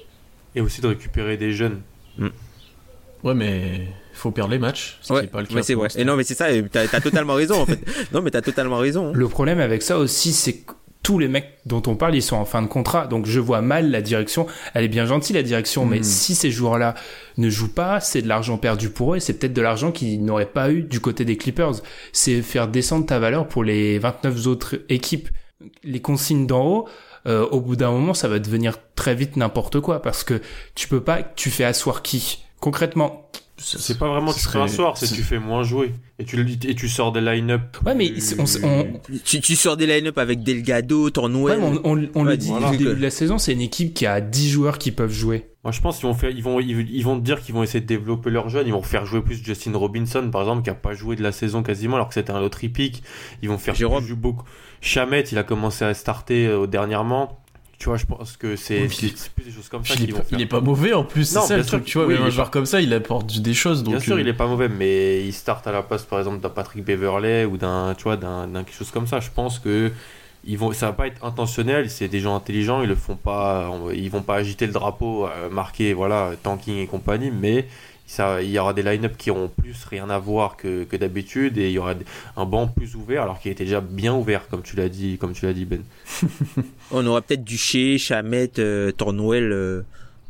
et aussi de récupérer des jeunes. Ouais, mais faut perdre les matchs. Ce qui est pas le cas mais c'est vrai. Et non, mais c'est ça. T'as as totalement raison en fait. Non, mais t'as totalement raison. hein. Le problème avec ça aussi, c'est que tous les mecs dont on parle, ils sont en fin de contrat. Donc je vois mal la direction. Elle est bien gentille, la direction, mais Mhm. si ces joueurs-là ne jouent pas, c'est de l'argent perdu pour eux et c'est peut-être de l'argent qu'ils n'auraient pas eu du côté des Clippers. C'est faire descendre ta valeur pour les 29 autres équipes. Les consignes d'en haut, euh, au bout d'un moment, ça va devenir très vite n'importe quoi parce que tu peux pas, tu fais asseoir qui? Concrètement, C'est pas vraiment tu fais serait- un soir, c'est tu fais moins jouer. Et tu, le- et tu sors des line-up. Ouais, mais on on- Tu, tu sors des line-up avec Delgado, Tornwell. ouais, mais on, on- on Ouais, le dit voilà. au début de la saison, c'est une équipe qui a 10 joueurs qui peuvent jouer. Moi, je pense qu'ils vont faire, ils vont, ils, ils vont te dire qu'ils vont essayer de développer leurs jeunes. Ils vont faire jouer plus Justin Robinson, par exemple, qui a pas joué de la saison quasiment, alors que c'était un autre pick. Ils vont faire Jérôme. plus jouer beaucoup. Chamet, il a commencé à starter euh, dernièrement. Tu vois, je pense que c'est Oui, plus des choses comme ça pas, vont faire. il est pas mauvais en plus, c'est Non, ça bien le sûr truc, tu vois, oui, mais un joueur pas- comme ça, il apporte des choses. Donc, Bien sûr, euh, il est pas mauvais, mais il start à la place, par exemple, d'un Patrick Beverley ou d'un, tu vois, d'un, d'un quelque chose comme ça. Je pense que ils vont, ça va pas être intentionnel. C'est des gens intelligents, ils le font pas, ils vont pas agiter le drapeau, euh, marqué, voilà, tanking et compagnie, mais ça, il y aura des line-up qui auront plus rien à voir que, que d'habitude et il y aura un banc plus ouvert alors qu'il était déjà bien ouvert, comme tu l'as dit, comme tu l'as dit, Ben. On aura peut-être Duché, Chamette, euh, Tornwell, euh,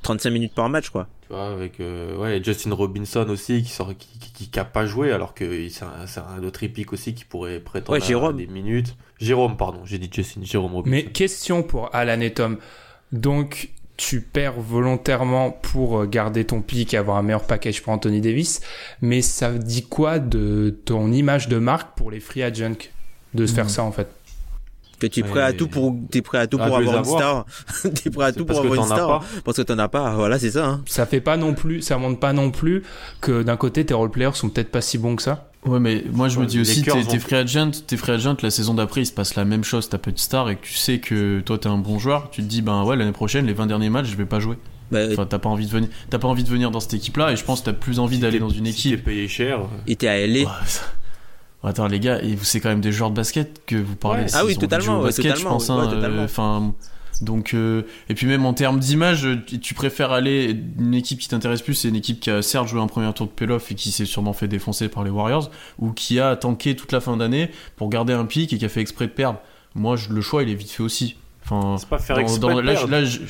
35 minutes par match, quoi. Tu vois, avec euh, ouais, Justin Robinson aussi qui sort, qui, qui, qui, qui a pas joué alors que c'est un, autre épique aussi qui pourrait prétendre Ouais, à- Jérôme. à des minutes. Jérôme, pardon, j'ai dit Justin, Jérôme Robinson. Mais question pour Alan et Tom. Donc, tu perds volontairement pour euh, garder ton pic et avoir un meilleur package pour Anthony Davis. Mais ça dit quoi de ton image de marque pour les free agents de se faire Mhm. ça en fait? Que tu es prêt Ouais. à tout pour, t'es prêt à tout Ah, pour avoir une star. t'es prêt à tout parce pour que avoir une star. pas. Parce que t'en as pas. Voilà, c'est ça, hein. Ça fait pas non plus, ça montre pas non plus que d'un côté tes role players sont peut-être pas si bons que ça? Ouais, mais moi je me dis aussi, t'es free agent, t'es free agent, la saison d'après il se passe la même chose, t'as peu de stars et que tu sais que toi t'es un bon joueur, tu te dis ben ouais l'année prochaine les 20 derniers matchs je vais pas jouer. Bah, Enfin t'as pas envie de venir, t'as pas envie de venir dans cette équipe là et je pense que t'as plus envie Si d'aller dans une si équipe. t'es payé cher. euh, et t'es à LA. Ouais, ça- Attends les gars, c'est quand même des joueurs de basket que vous parlez. Ouais. Ah oui, totalement, basket, totalement, je pense. ouais, hein, totalement. euh, donc euh, et puis même en termes d'image, tu tu préfères aller une équipe qui t'intéresse plus, c'est une équipe qui a certes joué un premier tour de playoff et qui s'est sûrement fait défoncer par les Warriors, ou qui a tanké toute la fin d'année pour garder un pic et qui a fait exprès de perdre. Moi, je- le choix il est vite fait aussi. Enfin, C'est pas faire dans- exprès dans- de là, perdre. là, je-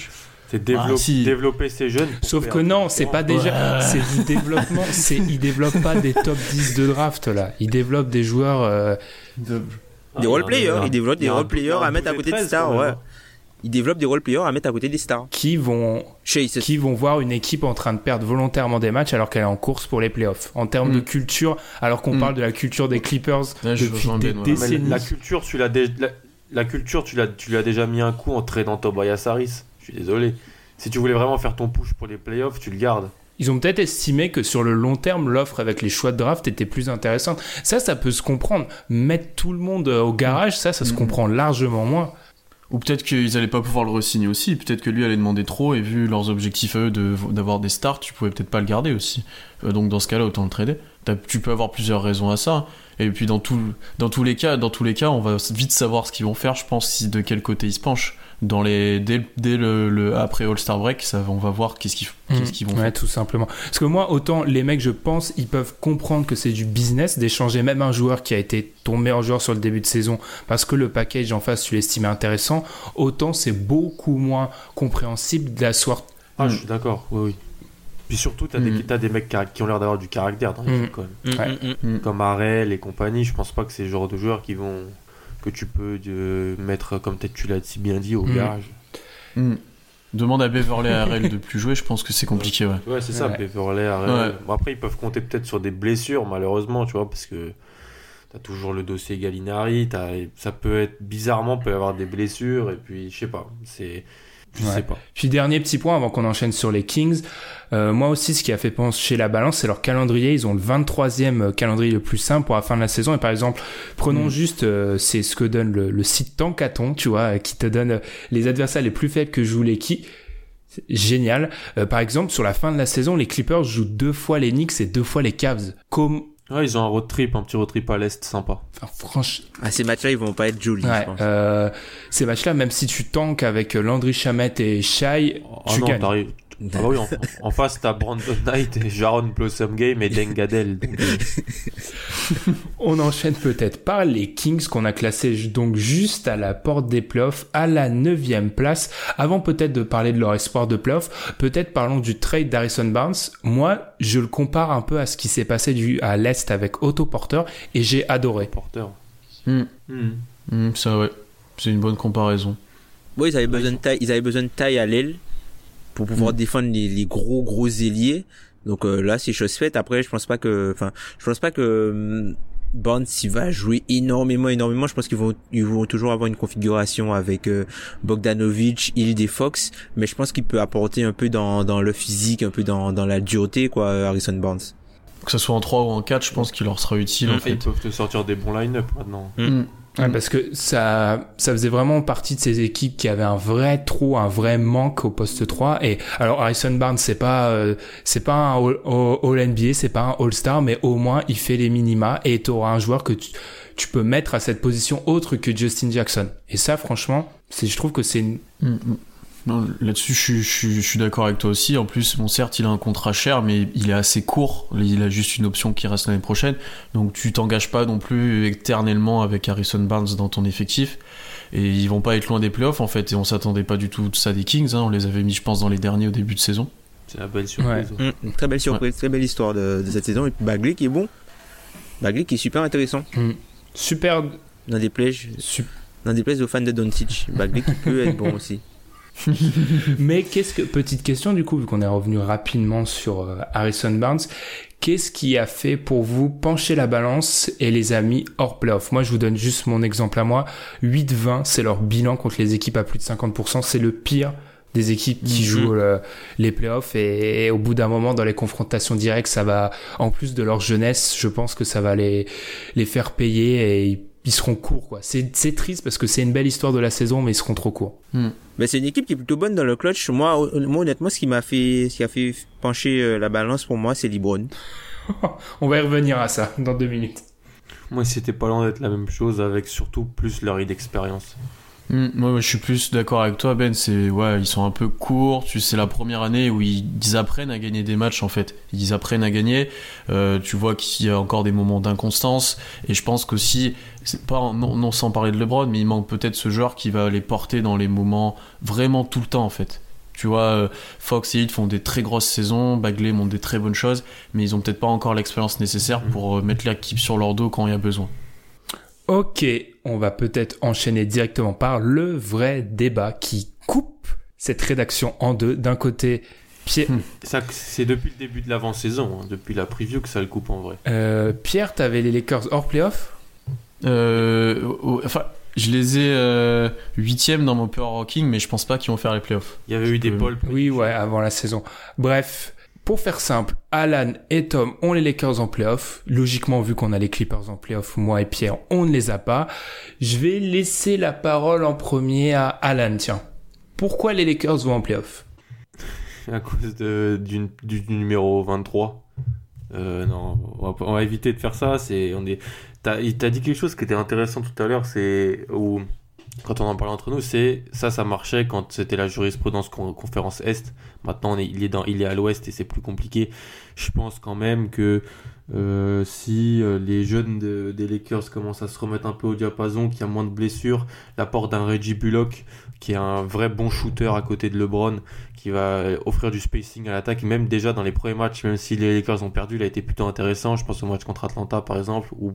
C'est développer, Ah, si. développer ces jeunes. Sauf que non, c'est pas déjà, Ouais. c'est du développement, c'est, ils développent pas des top 10 de draft là. Ils développent des joueurs, euh, Des Ah, il y a role un- players. Ils développent des y a un- role il y players a un à mettre à 12 et côté des 13 stars, quand même, ouais. Ils développent des role players à mettre à côté des stars. qui vont, Chase, qui vont voir une équipe en train de perdre volontairement des matchs alors qu'elle est en course pour les playoffs. En termes Mm. de culture, alors qu'on Mm. parle de la culture des Clippers Là, je depuis des ouais. Mais décennies. la culture, tu l'as dé- la, la culture, tu l'as, tu lui as déjà mis un coup en traînant Tobias Harris. Je suis désolé. Si tu voulais vraiment faire ton push pour les playoffs, tu le gardes. Ils ont peut-être estimé que sur le long terme, l'offre avec les choix de draft était plus intéressante. Ça, ça peut se comprendre. Mettre tout le monde euh, au garage, ça, ça se Mhm. comprend largement moins. Ou peut-être qu'ils allaient pas pouvoir le re-signer aussi. Peut-être que lui allait demander trop et vu leurs objectifs à eux d'avoir des stars, tu pouvais peut-être pas le garder aussi. Euh, donc dans ce cas-là, autant le trader. Tu peux avoir plusieurs raisons à ça. Et puis dans, dans tous les cas, dans tous les cas, on va vite savoir ce qu'ils vont faire. Je pense si de quel côté ils se penchent. Dans les dès, dès le, le- après All Star Break, ça, on va voir qu'est-ce qu'ils qu'est-ce qu'ils vont ouais, faire. tout simplement. Parce que moi, autant les mecs, je pense, ils peuvent comprendre que c'est du business d'échanger même un joueur qui a été ton meilleur joueur sur le début de saison parce que le package en face, tu l'estimais intéressant. Autant c'est beaucoup moins compréhensible d'asseoir. Ah, je suis d'accord. Oui, oui. Puis surtout, t'as des, t'as des mecs qui, qui ont l'air d'avoir du caractère dans l'équipe Mm. quand même. Ouais. Mm, mm, mm. Comme Arel et compagnie, je pense pas que c'est le genre de joueurs qui vont que tu peux euh, mettre, comme peut-être tu l'as si bien dit, au Mm. garage. Hmm. Demande à Beverly RL de plus jouer, je pense que c'est compliqué, ouais. Ouais, c'est ça, Ouais. Beverley, Arel. Ouais. Bon, après, ils peuvent compter peut-être sur des blessures, malheureusement, tu vois, parce que t'as toujours le dossier Gallinari, t'as- ça peut être, bizarrement, peut y avoir des blessures, et puis, je sais pas, c'est, je Ouais. sais pas. Puis dernier petit point avant qu'on enchaîne sur les Kings. Euh, moi aussi, ce qui a fait pencher la balance, c'est leur calendrier. Ils ont le 23e calendrier le plus simple pour la fin de la saison. Et par exemple, prenons Mm. juste, euh, c'est ce que donne le, le site Tankaton, tu vois, qui te donne euh, les adversaires les plus faibles que jouent les qui. Génial. Euh, par exemple, sur la fin de la saison, les Clippers jouent deux fois les Knicks et deux fois les Cavs. Comme, Ouais, ils ont un road trip, un petit road trip à l'Est sympa. enfin, franchement, Ah, ces matchs-là, ils vont pas être jolis, je ouais, pense. euh, ces matchs-là, même si tu tankes avec euh, Landry Chamette et Shai, Ah tu non, gagnes. Ah bah oui, en, en face, t'as Brandon Knight et Jaron Blossom Game et Dengadel. Donc, euh, On enchaîne peut-être par les Kings qu'on a classés donc juste à la porte des playoffs, à la neuvième place. Avant peut-être de parler de leur espoir de playoffs, peut-être parlons du trade d'Harrison Barnes. Moi, je le compare un peu à ce qui s'est passé du, à l'Est avec Otto Porter et j'ai adoré. porteur. Hmm. Hmm. Hmm, ça, ouais. C'est une bonne comparaison. Oui, ils avaient besoin de taille, ils avaient besoin de taille à l'aile pour pouvoir Mm. défendre les, les gros gros ailiers. Donc euh, là, c'est chose faite. Après, je pense pas que, enfin, je pense pas que hum, Barnes il va jouer énormément, énormément. Je pense qu'ils vont, ils vont toujours avoir une configuration avec euh, Bogdanovic, Hild et Fox, mais je pense qu'il peut apporter un peu dans dans le physique, un peu dans dans la dureté, quoi, Harrison Barnes. Que ce soit en 3 ou en 4, je pense qu'il leur sera utile, en Ils fait. peuvent te sortir des bons line-up maintenant. Hmm. Ouais, parce que ça, ça faisait vraiment partie de ces équipes qui avaient un vrai trou, un vrai manque au poste 3. Et alors Harrison Barnes, c'est pas, euh, c'est pas un All, all NBA, c'est pas un All Star, mais au moins il fait les minima et t'auras un joueur que tu, tu peux mettre à cette position autre que Justin Jackson. Et ça, franchement, c'est, je trouve que c'est une... Mm, mm. Non, là-dessus, je, je, je, suis d'accord avec toi aussi. En plus, bon, certes, il a un contrat cher, mais il est assez court. Il a juste une option qui reste l'année prochaine. Donc, tu t'engages pas non plus éternellement avec Harrison Barnes dans ton effectif. Et ils vont pas être loin des playoffs, en fait. Et on s'attendait pas du tout de ça des Kings. Hein. On les avait mis, je pense, dans les derniers au début de saison. C'est une belle surprise. Ouais. Mmh, très belle surprise, ouais. très belle histoire de, de, cette saison. Et puis Bagley qui est bon. Bagley qui est super intéressant. Mmh. Super. Dans des plays, Sup... dans des plays aux fans de Doncic. Bagley qui peut être bon aussi. Mais qu'est-ce que petite question du coup vu qu'on est revenu rapidement sur euh, Harrison Barnes, qu'est-ce qui a fait pour vous pencher la balance et les amis hors playoff? Moi, je vous donne juste mon exemple à moi. 8-20, c'est leur bilan contre les équipes à plus de 50%, c'est le pire des équipes qui mmh. jouent le, les playoffs et, et au bout d'un moment dans les confrontations directes ça va en plus de leur jeunesse je pense que ça va les les faire payer et ils seront courts quoi. C'est c'est triste parce que c'est une belle histoire de la saison mais ils seront trop courts. Mmh. mais c'est une équipe qui est plutôt bonne dans le clutch. Moi, moi honnêtement ce qui m'a fait ce qui a fait pencher euh, la balance pour moi c'est LeBron. On va y revenir à ça dans deux minutes. Moi c'était pas loin d'être la même chose avec surtout plus leur d'expérience Mmh, moi, je suis plus d'accord avec toi, Ben. C'est ouais, ils sont un peu courts. Tu sais, la première année où ils, ils, apprennent à gagner des matchs en fait. Ils apprennent à gagner. Euh, tu vois qu'il y a encore des moments d'inconstance. Et je pense qu'aussi, c'est pas non, non, sans parler de LeBron, mais il manque peut-être ce joueur qui va les porter dans les moments vraiment tout le temps en fait. Tu vois, Fox et Heat font des très grosses saisons, Bagley montre des très bonnes choses, mais ils ont peut-être pas encore l'expérience nécessaire pour mettre l'équipe sur leur dos quand il y a besoin. Ok, on va peut-être enchaîner directement par le vrai débat qui coupe cette rédaction en deux. D'un côté, Pierre. Hmm. Ça, c'est depuis le début de l'avant-saison, hein, depuis la preview que ça le coupe en vrai. Euh, Pierre, t'avais les Lakers hors playoff? Euh, Enfin, je les ai euh, huitièmes dans mon power ranking, mais je pense pas qu'ils vont faire les playoffs. Il y avait eu des polls. Oui, ouais, avant la saison. Bref, pour faire simple, Alan et Tom ont les Lakers en playoff. Logiquement, vu qu'on a les Clippers en playoff, moi et Pierre, on ne les a pas. Je vais laisser la parole en premier à Alan. Tiens, pourquoi les Lakers vont en playoff? À cause du, numéro 23. Euh, non, on va, éviter de faire ça. C'est, on est. T'as dit quelque chose qui était intéressant tout à l'heure. C'est où quand on en parlait entre nous, c'est ça, ça marchait quand c'était la jurisprudence conférence Est. Maintenant, il est dans, il est à l'Ouest et c'est plus compliqué. Je pense quand même que euh, si euh, les jeunes de, des Lakers commencent à se remettre un peu au diapason, qu'il y a moins de blessures, l'apport d'un Reggie Bullock, qui est un vrai bon shooter à côté de LeBron, qui va offrir du spacing à l'attaque, même déjà dans les premiers matchs, même si les Lakers ont perdu, il a été plutôt intéressant. Je pense au match contre Atlanta par exemple, ou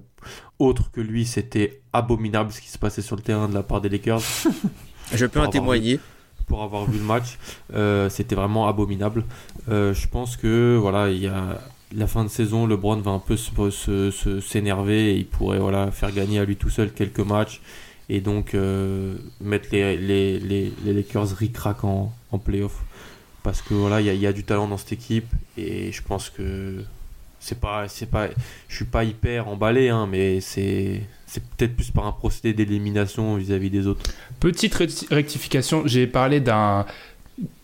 autre que lui, c'était abominable ce qui se passait sur le terrain de la part des Lakers. Je peux en témoigner. Vu, pour avoir vu le match, euh, c'était vraiment abominable. Euh, je pense que voilà, il y a la fin de saison, LeBron va un peu s'énerver se, se, et il pourrait voilà, faire gagner à lui tout seul quelques matchs et donc euh, mettre les, Lakers ric-rac en, playoff. Parce que voilà, il y, a du talent dans cette équipe et je pense que c'est pas, je suis pas hyper emballé, hein, mais c'est, c'est peut-être plus par un procédé d'élimination vis-à-vis des autres. Petite rectification, j'ai parlé d'un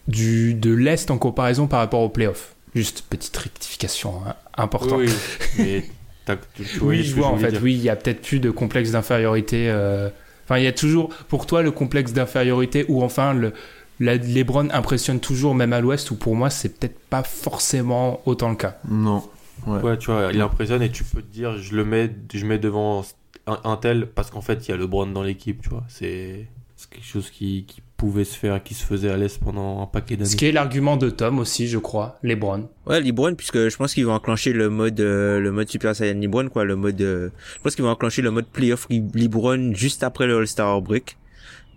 du de l'est en comparaison par rapport aux playoffs. Juste petite rectification hein, importante. Oui, mais oui, je vois en fait. Dire. Oui, il y a peut-être plus de complexe d'infériorité. Euh... Enfin, il y a toujours pour toi le complexe d'infériorité ou enfin le la, LeBron impressionne toujours même à l'Ouest. Ou pour moi, c'est peut-être pas forcément autant le cas. Non. Ouais. ouais. tu vois, il impressionne et tu peux te dire, je le mets, je mets devant un, un tel parce qu'en fait, il y a LeBron dans l'équipe, tu vois. C'est quelque chose qui, qui pouvait se faire, qui se faisait à l'Est pendant un paquet d'années. Ce qui est l'argument de Tom aussi, je crois, LeBron. Ouais, LeBron, puisque je pense qu'ils vont enclencher le mode, euh, le mode Super Saiyan LeBron, quoi, le mode, euh, je pense qu'ils vont enclencher le mode Playoff LeBron juste après le All-Star Break.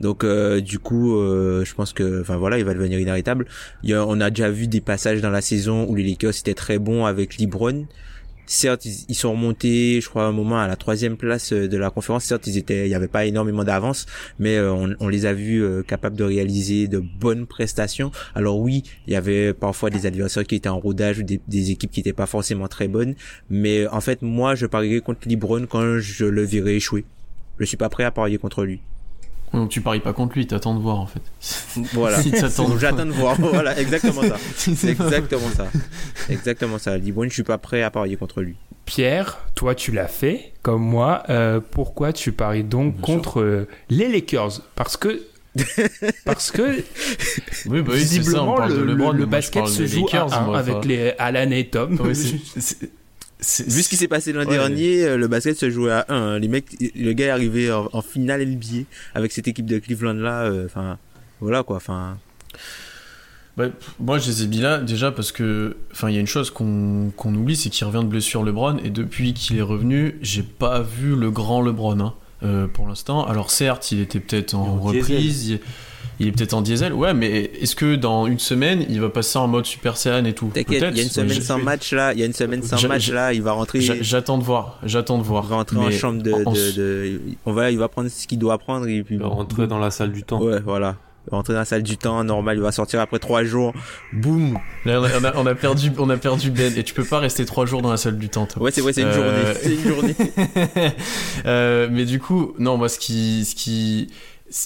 Donc euh, du coup, euh, je pense que, enfin voilà, il va devenir inarrêtable. Il y a, on a déjà vu des passages dans la saison où les Lakers étaient très bons avec LeBron. Certes, ils, sont remontés, je crois, à un moment à la troisième place de la conférence. Certes, ils étaient, il y avait pas énormément d'avance, mais euh, on, les a vus euh, capables de réaliser de bonnes prestations. Alors oui, il y avait parfois des adversaires qui étaient en rodage ou des, équipes qui étaient pas forcément très bonnes, mais en fait, moi, je parierais contre LeBron quand je le verrai échouer je suis pas prêt à parier contre lui. Donc tu paries pas contre lui, t'attends de voir en fait. Voilà. Si J'attends de voir. voilà, exactement ça. Exactement ça. Exactement ça. Liboine, je suis pas prêt à parier contre lui. Pierre, toi tu l'as fait, comme moi. Euh, pourquoi tu paries donc Bien contre euh, les Lakers? Parce que parce que Oui, bah oui, c'est ça, visiblement on parle le, de le- LeBron, le basket se joue Lakers, à un moi, avec enfin. les Alan et Tom. Vu ce qui s'est passé l'an Ouais. dernier, euh, le basket se jouait à 1. Les mecs, le gars est arrivé en, en finale NBA avec cette équipe de Cleveland là. euh, Enfin, voilà quoi. Enfin, Bah, moi, je les ai mis là déjà parce que, enfin, il y a une chose qu'on qu'on oublie, c'est qu'il revient de blessure LeBron et depuis qu'il est revenu, j'ai pas vu le grand LeBron hein, euh, pour l'instant. Alors certes, il était peut-être en, En reprise, il, il est peut-être en diesel, ouais, mais est-ce que dans une semaine, il va passer en mode Super Saiyan et tout? T'inquiète, il y a une semaine sans match là. Il y a une semaine sans match là. Il va rentrer. j'a- J'attends de voir, j'attends de Il voir. va rentrer en chambre de, en- de, de- on va, il va prendre ce qu'il doit prendre et puis Il va rentrer dans la salle du temps. Ouais, voilà. Il rentrer dans la salle du temps, normal, il va sortir après trois jours. Boum. Là, on a, on a- on a perdu, on a perdu Ben et tu peux pas rester trois jours dans la salle du temps. toi. Ouais, c'est ouais, c'est une Euh, journée. C'est une journée. Euh, mais du coup, non, moi, ce qui, ce qui,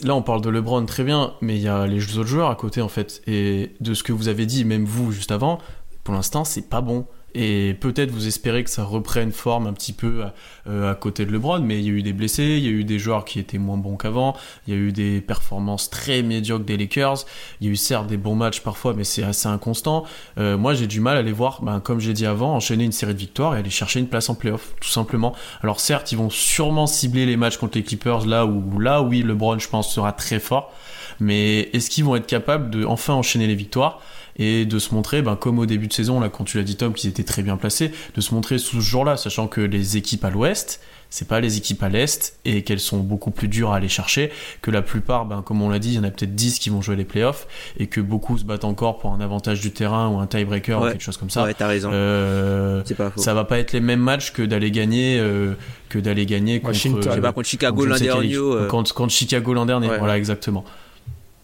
là, on parle de LeBron très bien, mais il y a les autres joueurs à côté, en fait. Et de ce que vous avez dit, même vous, juste avant, pour l'instant, c'est pas bon. Et peut-être vous espérez que ça reprenne forme un petit peu à, euh, à côté de LeBron, mais il y a eu des blessés, il y a eu des joueurs qui étaient moins bons qu'avant, il y a eu des performances très médiocres des Lakers, il y a eu certes des bons matchs parfois, mais c'est assez inconstant. Euh, moi, j'ai du mal à les voir, ben, comme j'ai dit avant, enchaîner une série de victoires et aller chercher une place en playoff, tout simplement. Alors certes, ils vont sûrement cibler les matchs contre les Clippers, là où, là, oui, LeBron, je pense, sera très fort. Mais est-ce qu'ils vont être capables de enfin enchaîner les victoires? Et de se montrer, ben, comme au début de saison, là, quand tu l'as dit Tom, qu'ils étaient très bien placés, de se montrer sous ce jour-là, sachant que les équipes à l'ouest, c'est pas les équipes à l'est et qu'elles sont beaucoup plus dures à aller chercher, que la plupart, ben, comme on l'a dit, il y en a peut-être 10 qui vont jouer les playoffs et que beaucoup se battent encore pour un avantage du terrain ou un tiebreaker ou quelque chose comme ça. Ouais, t'as raison. Euh, C'est pas faux. ça va pas être les mêmes matchs que d'aller gagner euh, que d'aller gagner contre Washington. Je sais euh, pas, contre Chicago l'an dernier. euh, contre, contre Chicago l'an dernier Ouais. voilà exactement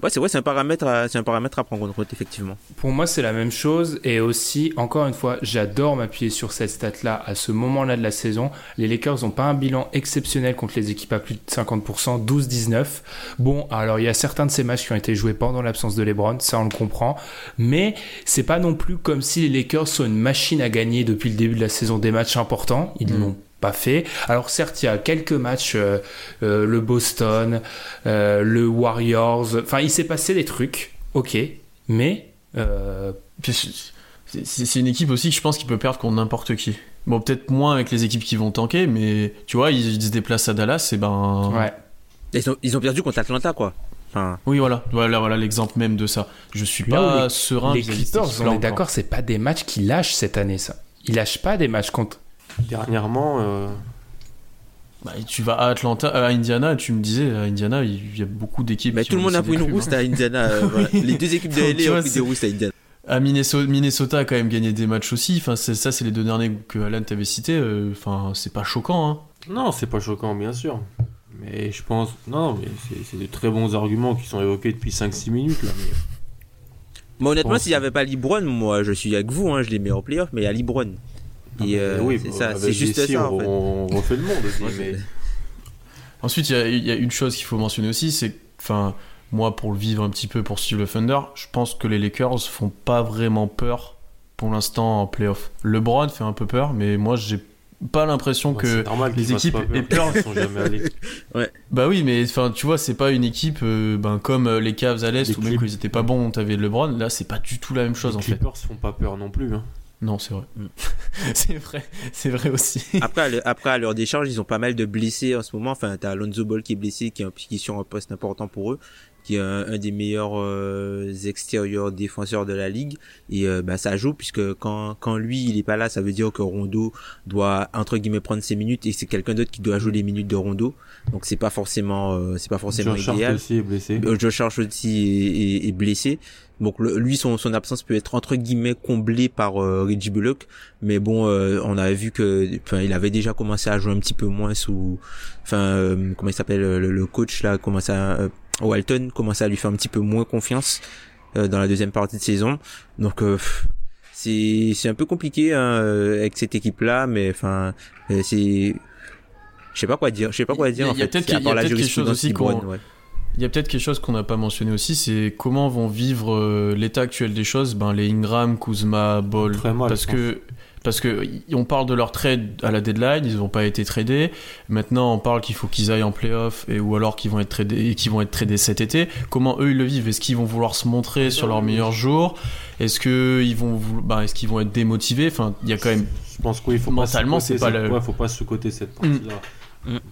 Ouais, c'est vrai, c'est un paramètre, à, c'est un paramètre à prendre en compte, effectivement. Pour moi, c'est la même chose. Et aussi, encore une fois, j'adore m'appuyer sur cette stat-là à ce moment-là de la saison. Les Lakers n'ont pas un bilan exceptionnel contre les équipes à plus de 50%, 12-19. Bon, alors il y a certains de ces matchs qui ont été joués pendant l'absence de LeBron, ça on le comprend. Mais c'est pas non plus comme si les Lakers sont une machine à gagner depuis le début de la saison des matchs importants. Ils Mm. l'ont pas fait. Alors certes, il y a quelques matchs, euh, euh, le Boston, euh, le Warriors. Enfin, il s'est passé des trucs, ok, mais euh, c'est- une équipe aussi que je pense qu'il peut perdre contre n'importe qui bon peut-être moins avec les équipes qui vont tanker mais tu vois ils, ils se déplacent à Dallas et ben ouais. Ils ont, ils ont perdu contre Atlanta, quoi. Enfin, oui voilà voilà voilà l'exemple même de ça je suis Là où pas les- serein les Clippers, on est d'accord, c'est pas des matchs qui lâchent cette année, ça. Ils lâchent pas des matchs contre. Dernièrement, euh, Bah, tu vas à Atlanta à Indiana tu me disais à Indiana il y a beaucoup d'équipes mais qui tout le monde a pris une clubs, rousse hein. à Indiana. euh, voilà. Les deux équipes de LA ont pris c'est- des rousses à Indiana. à Minnesota, Minnesota a quand même gagné des matchs aussi. Enfin, c'est- ça, c'est les deux derniers que Alan t'avait cités. euh, Enfin, c'est pas choquant. Hein. non, c'est pas choquant, bien sûr. Mais je pense. Non, mais c'est- de très bons arguments qui sont évoqués depuis 5-6 minutes là. Mais... Honnêtement, s'il n'y avait pas Libron, moi, je suis avec vous, hein, je les mets en playoff, mais il y a Libron. Et, euh, oui, c'est bah, ça, avec c'est juste Messi, ça, on, en fait. on refait le monde aussi. Ouais, mais... Ensuite, il y a- il y, a une chose qu'il faut mentionner aussi, c'est que, enfin, moi, pour le vivre un petit peu, pour suivre le Thunder, je pense que les Lakers font pas vraiment peur pour l'instant en playoff. LeBron fait un peu peur, mais moi, j'ai pas l'impression Bah, que c'est normal les qu'ils équipes aient peur. Ils sont jamais allés. Bah oui, mais enfin, tu vois, c'est pas une équipe euh, ben, comme euh, les Cavs à l'Est Les ou même Clip- quand ils étaient pas bons, t'avais LeBron. Là, c'est pas du tout la même chose les en fait. Clippers font pas peur non plus. Hein. Non, c'est vrai. Mm. c'est vrai, c'est vrai aussi. Après, à le- après, à leur décharge, ils ont pas mal de blessés en ce moment. Enfin, t'as Alonso Ball qui est blessé, qui est, un- qui est sur un poste important pour eux, qui est un, un des meilleurs euh, extérieurs défenseurs de la ligue. Et euh, bah, ça joue puisque quand, quand lui, il est pas là, ça veut dire que Rondo doit entre guillemets prendre ses minutes et c'est quelqu'un d'autre qui doit jouer les minutes de Rondo. Donc c'est pas forcément, euh, c'est pas forcément Josh Hart idéal. aussi est blessé. Euh, Josh aussi est, est- est blessé. Donc le- lui, son, son absence peut être entre guillemets comblée par euh, Reggie Bullock. Mais bon, euh, on avait vu que, enfin, il avait déjà commencé à jouer un petit peu moins sous, enfin, euh, comment il s'appelle le, le coach là, commençait à, euh, Walton commençait à lui faire un petit peu moins confiance euh, dans la deuxième partie de saison. Donc euh, c'est c'est un peu compliqué hein, avec cette équipe là, mais enfin, euh, c'est Je sais pas quoi dire. Je sais pas quoi dire. Il y a, en y a peut-être quelque chose aussi qu'on- ouais. Il y a peut-être quelque chose qu'on n'a pas mentionné aussi, c'est comment vont vivre euh, l'état actuel des choses, ben les Ingram, Kuzma, Ball, Très mal, parce que parce que on parle de leur trade à la deadline, ils n'ont pas été tradés. Maintenant, on parle qu'il faut qu'ils aillent en playoff et ou alors qu'ils vont être tradés et qu'ils vont être tradés cet été. Comment eux ils le vivent? Est-ce qu'ils vont vouloir se montrer sur leurs meilleurs jours Est-ce que ils vont ben, est-ce qu'ils vont être démotivés? Enfin, il y a quand même Je pense qu'il faut Mentalement, c'est pas cette- le- ouais, faut pas sous-coter cette partie-là. Mm.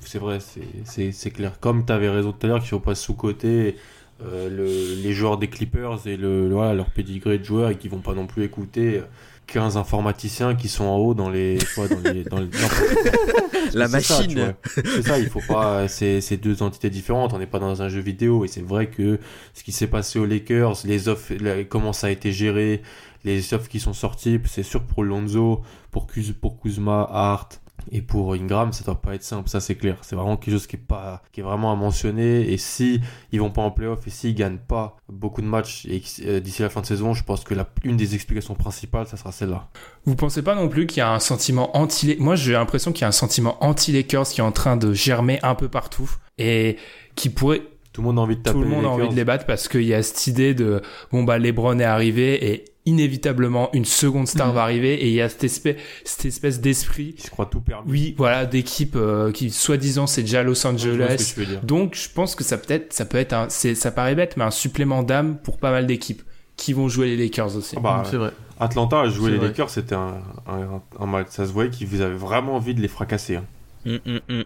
C'est vrai, c'est- clair. Comme tu avais raison tout à l'heure qu'il faut pas sous-coter euh, le- les joueurs des Clippers et le, le- voilà, leur pédigré de joueurs et qui vont pas non plus écouter 15 informaticiens qui sont en haut dans les. dans les, dans les- non, La c'est ça, tu machine. C'est ça, il faut pas. C'est c'est deux entités différentes. On n'est pas dans un jeu vidéo et c'est vrai que ce qui s'est passé aux Lakers, les offres, la- comment ça a été géré, les offres qui sont sorties, c'est sûr pour Lonzo, pour, Kuz, pour Kuzma, Hart et pour Ingram, ça doit pas être simple. Ça c'est clair. C'est vraiment quelque chose qui est pas, qui est vraiment à mentionner. Et si ils vont pas en playoff et s'ils gagnent pas beaucoup de matchs euh, d'ici la fin de saison, je pense que la, une des explications principales, ça sera celle-là. Vous pensez pas non plus qu'il y a un sentiment anti Moi, j'ai l'impression qu'il y a un sentiment anti-Lakers qui est en train de germer un peu partout et qui pourrait Tout le monde a envie de taper tout le monde les a envie de les battre parce qu'il y a cette idée de bon bah LeBron est arrivé et inévitablement une seconde star Mhm. va arriver et il y a cette espèce cette espèce d'esprit Ils se tout permis. oui voilà d'équipe euh, qui soi-disant c'est déjà Los Angeles donc je pense que ça peut être ça peut être un c'est ça paraît bête mais un supplément d'âme pour pas mal d'équipes qui vont jouer les Lakers aussi Ah bah, c'est vrai. Atlanta a joué les vrai. Lakers, c'était un, un, un match. Ça se voyait qu'ils avaient vraiment envie de les fracasser. hein. Mm, mm, mm.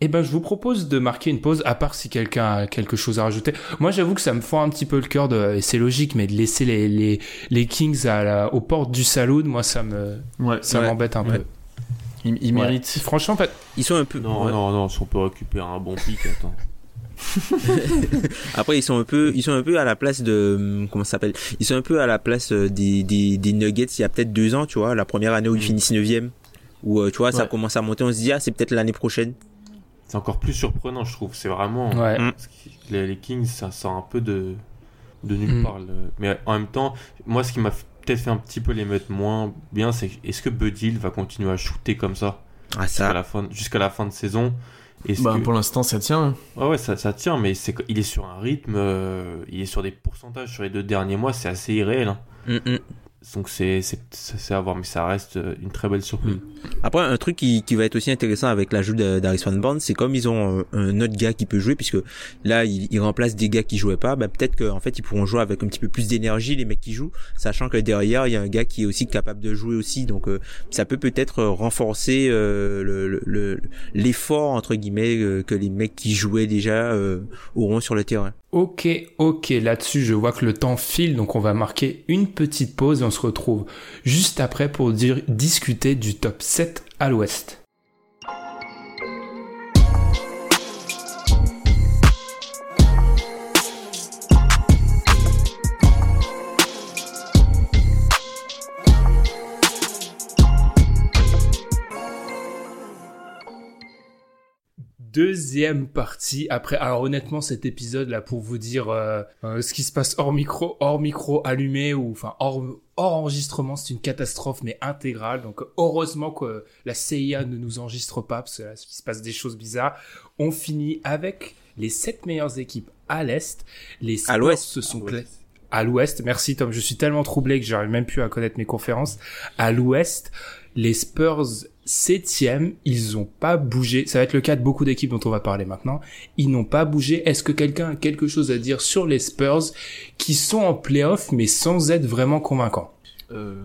Eh ben, je vous propose de marquer une pause, à part si quelqu'un a quelque chose à rajouter. Moi, j'avoue que ça me fend un petit peu le cœur de, et c'est logique, mais de laisser les, les, les Kings à la, aux portes du saloon, moi, ça me, Ouais, ça Ouais. m'embête un Ouais. peu. ils, ils Ouais. méritent. Franchement, pas- Ils sont un peu. Non, ouais. non, non, si on peut récupérer un bon pic, attends. Après, ils sont un peu, ils sont un peu à la place de, comment ça s'appelle? Ils sont un peu à la place euh, des, des, des Nuggets il y a peut-être deux ans, tu vois, la première année où ils Mm. finissent neuvième, où euh, tu vois, ça commence à monter, on se dit ah c'est peut-être l'année prochaine. C'est encore plus surprenant, je trouve. C'est vraiment. ouais. Mm. Parce que Les, les Kings, ça sort un peu de, de nulle Mm. part. le- Mais en même temps, moi, ce qui m'a peut-être fait un petit peu les mettre moins bien, c'est est-ce que Bud Hill va continuer à shooter comme ça Ah jusqu'à la fin, jusqu'à la fin de saison? Bah, que- pour l'instant, ça tient. hein. Ouais, ouais, ça, ça tient, mais c'est, il est sur un rythme, euh, il est sur des pourcentages sur les deux derniers mois, c'est assez irréel. hein. Mm, mm. Donc c'est, c'est, à voir, mais ça reste euh, une très belle surprise. Après, un truc qui, qui va être aussi intéressant avec l'ajout de- d'Harrison Barnes, c'est comme ils ont un, autre gars qui peut jouer, puisque là, ils, ils remplacent des gars qui jouaient pas, bah, peut-être qu'en fait, ils pourront jouer avec un petit peu plus d'énergie, les mecs qui jouent, sachant que derrière, il y a un gars qui est aussi capable de jouer aussi, donc euh, ça peut peut-être renforcer euh, le- le- l'effort, entre guillemets, euh, que les mecs qui jouaient déjà euh, auront sur le terrain. Ok, ok, là-dessus, je vois que le temps file, donc on va marquer une petite pause et on se retrouve juste après pour discuter du top 7 à l'ouest. Deuxième partie après. Alors honnêtement, cet épisode là pour vous dire euh, euh, ce qui se passe hors micro, hors micro allumé ou enfin hors hors enregistrement, c'est une catastrophe mais intégrale. Donc heureusement que la CIA ne nous enregistre pas parce que là, il se passe des choses bizarres. On finit avec les sept meilleures équipes à l'est. Les Spurs l'ouest. se sont À à l'ouest. Merci Tom, je suis tellement troublé que j'arrive même plus à connaître mes conférences. À l'ouest, les Spurs septième, ils ont pas bougé. Ça va être le cas de beaucoup d'équipes dont on va parler maintenant. Ils n'ont pas bougé. Est-ce que quelqu'un a quelque chose à dire sur les Spurs qui sont en playoff mais sans être vraiment convaincants? Euh,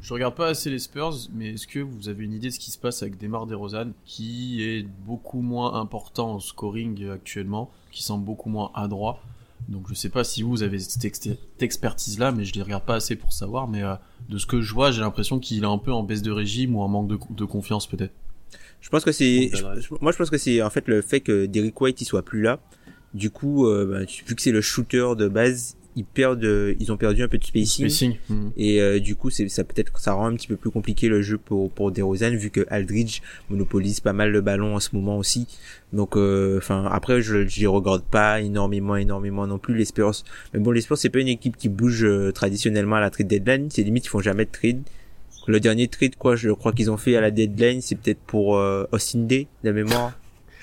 je regarde pas assez les Spurs, mais est-ce que vous avez une idée de ce qui se passe avec Demar DeRozan, qui est beaucoup moins important en scoring actuellement, qui semble beaucoup moins adroit? Donc je sais pas si vous avez cette, ex- cette expertise-là, mais je les regarde pas assez pour savoir. Mais euh, de ce que je vois, j'ai l'impression qu'il est un peu en baisse de régime ou en manque de, de confiance peut-être. Je pense que c'est, moi je pense que c'est en fait le fait que Derrick White il soit plus là. Du coup, euh, bah, vu que c'est le shooter de base, ils perdent, euh, ils ont perdu un peu de spacing. Spacing. Mhm. Et euh, du coup, c'est ça peut-être ça rend un petit peu plus compliqué le jeu pour pour DeRozan vu que Aldridge monopolise pas mal le ballon en ce moment aussi. Donc, euh, enfin après, je les regarde pas énormément, énormément non plus les Spurs. Mais bon, les Spurs c'est pas une équipe qui bouge euh, traditionnellement à la trade deadline. C'est limite ils font jamais de trade. le dernier trade, quoi, je crois qu'ils ont fait à la deadline, c'est peut-être pour euh, Austin Day, de mémoire.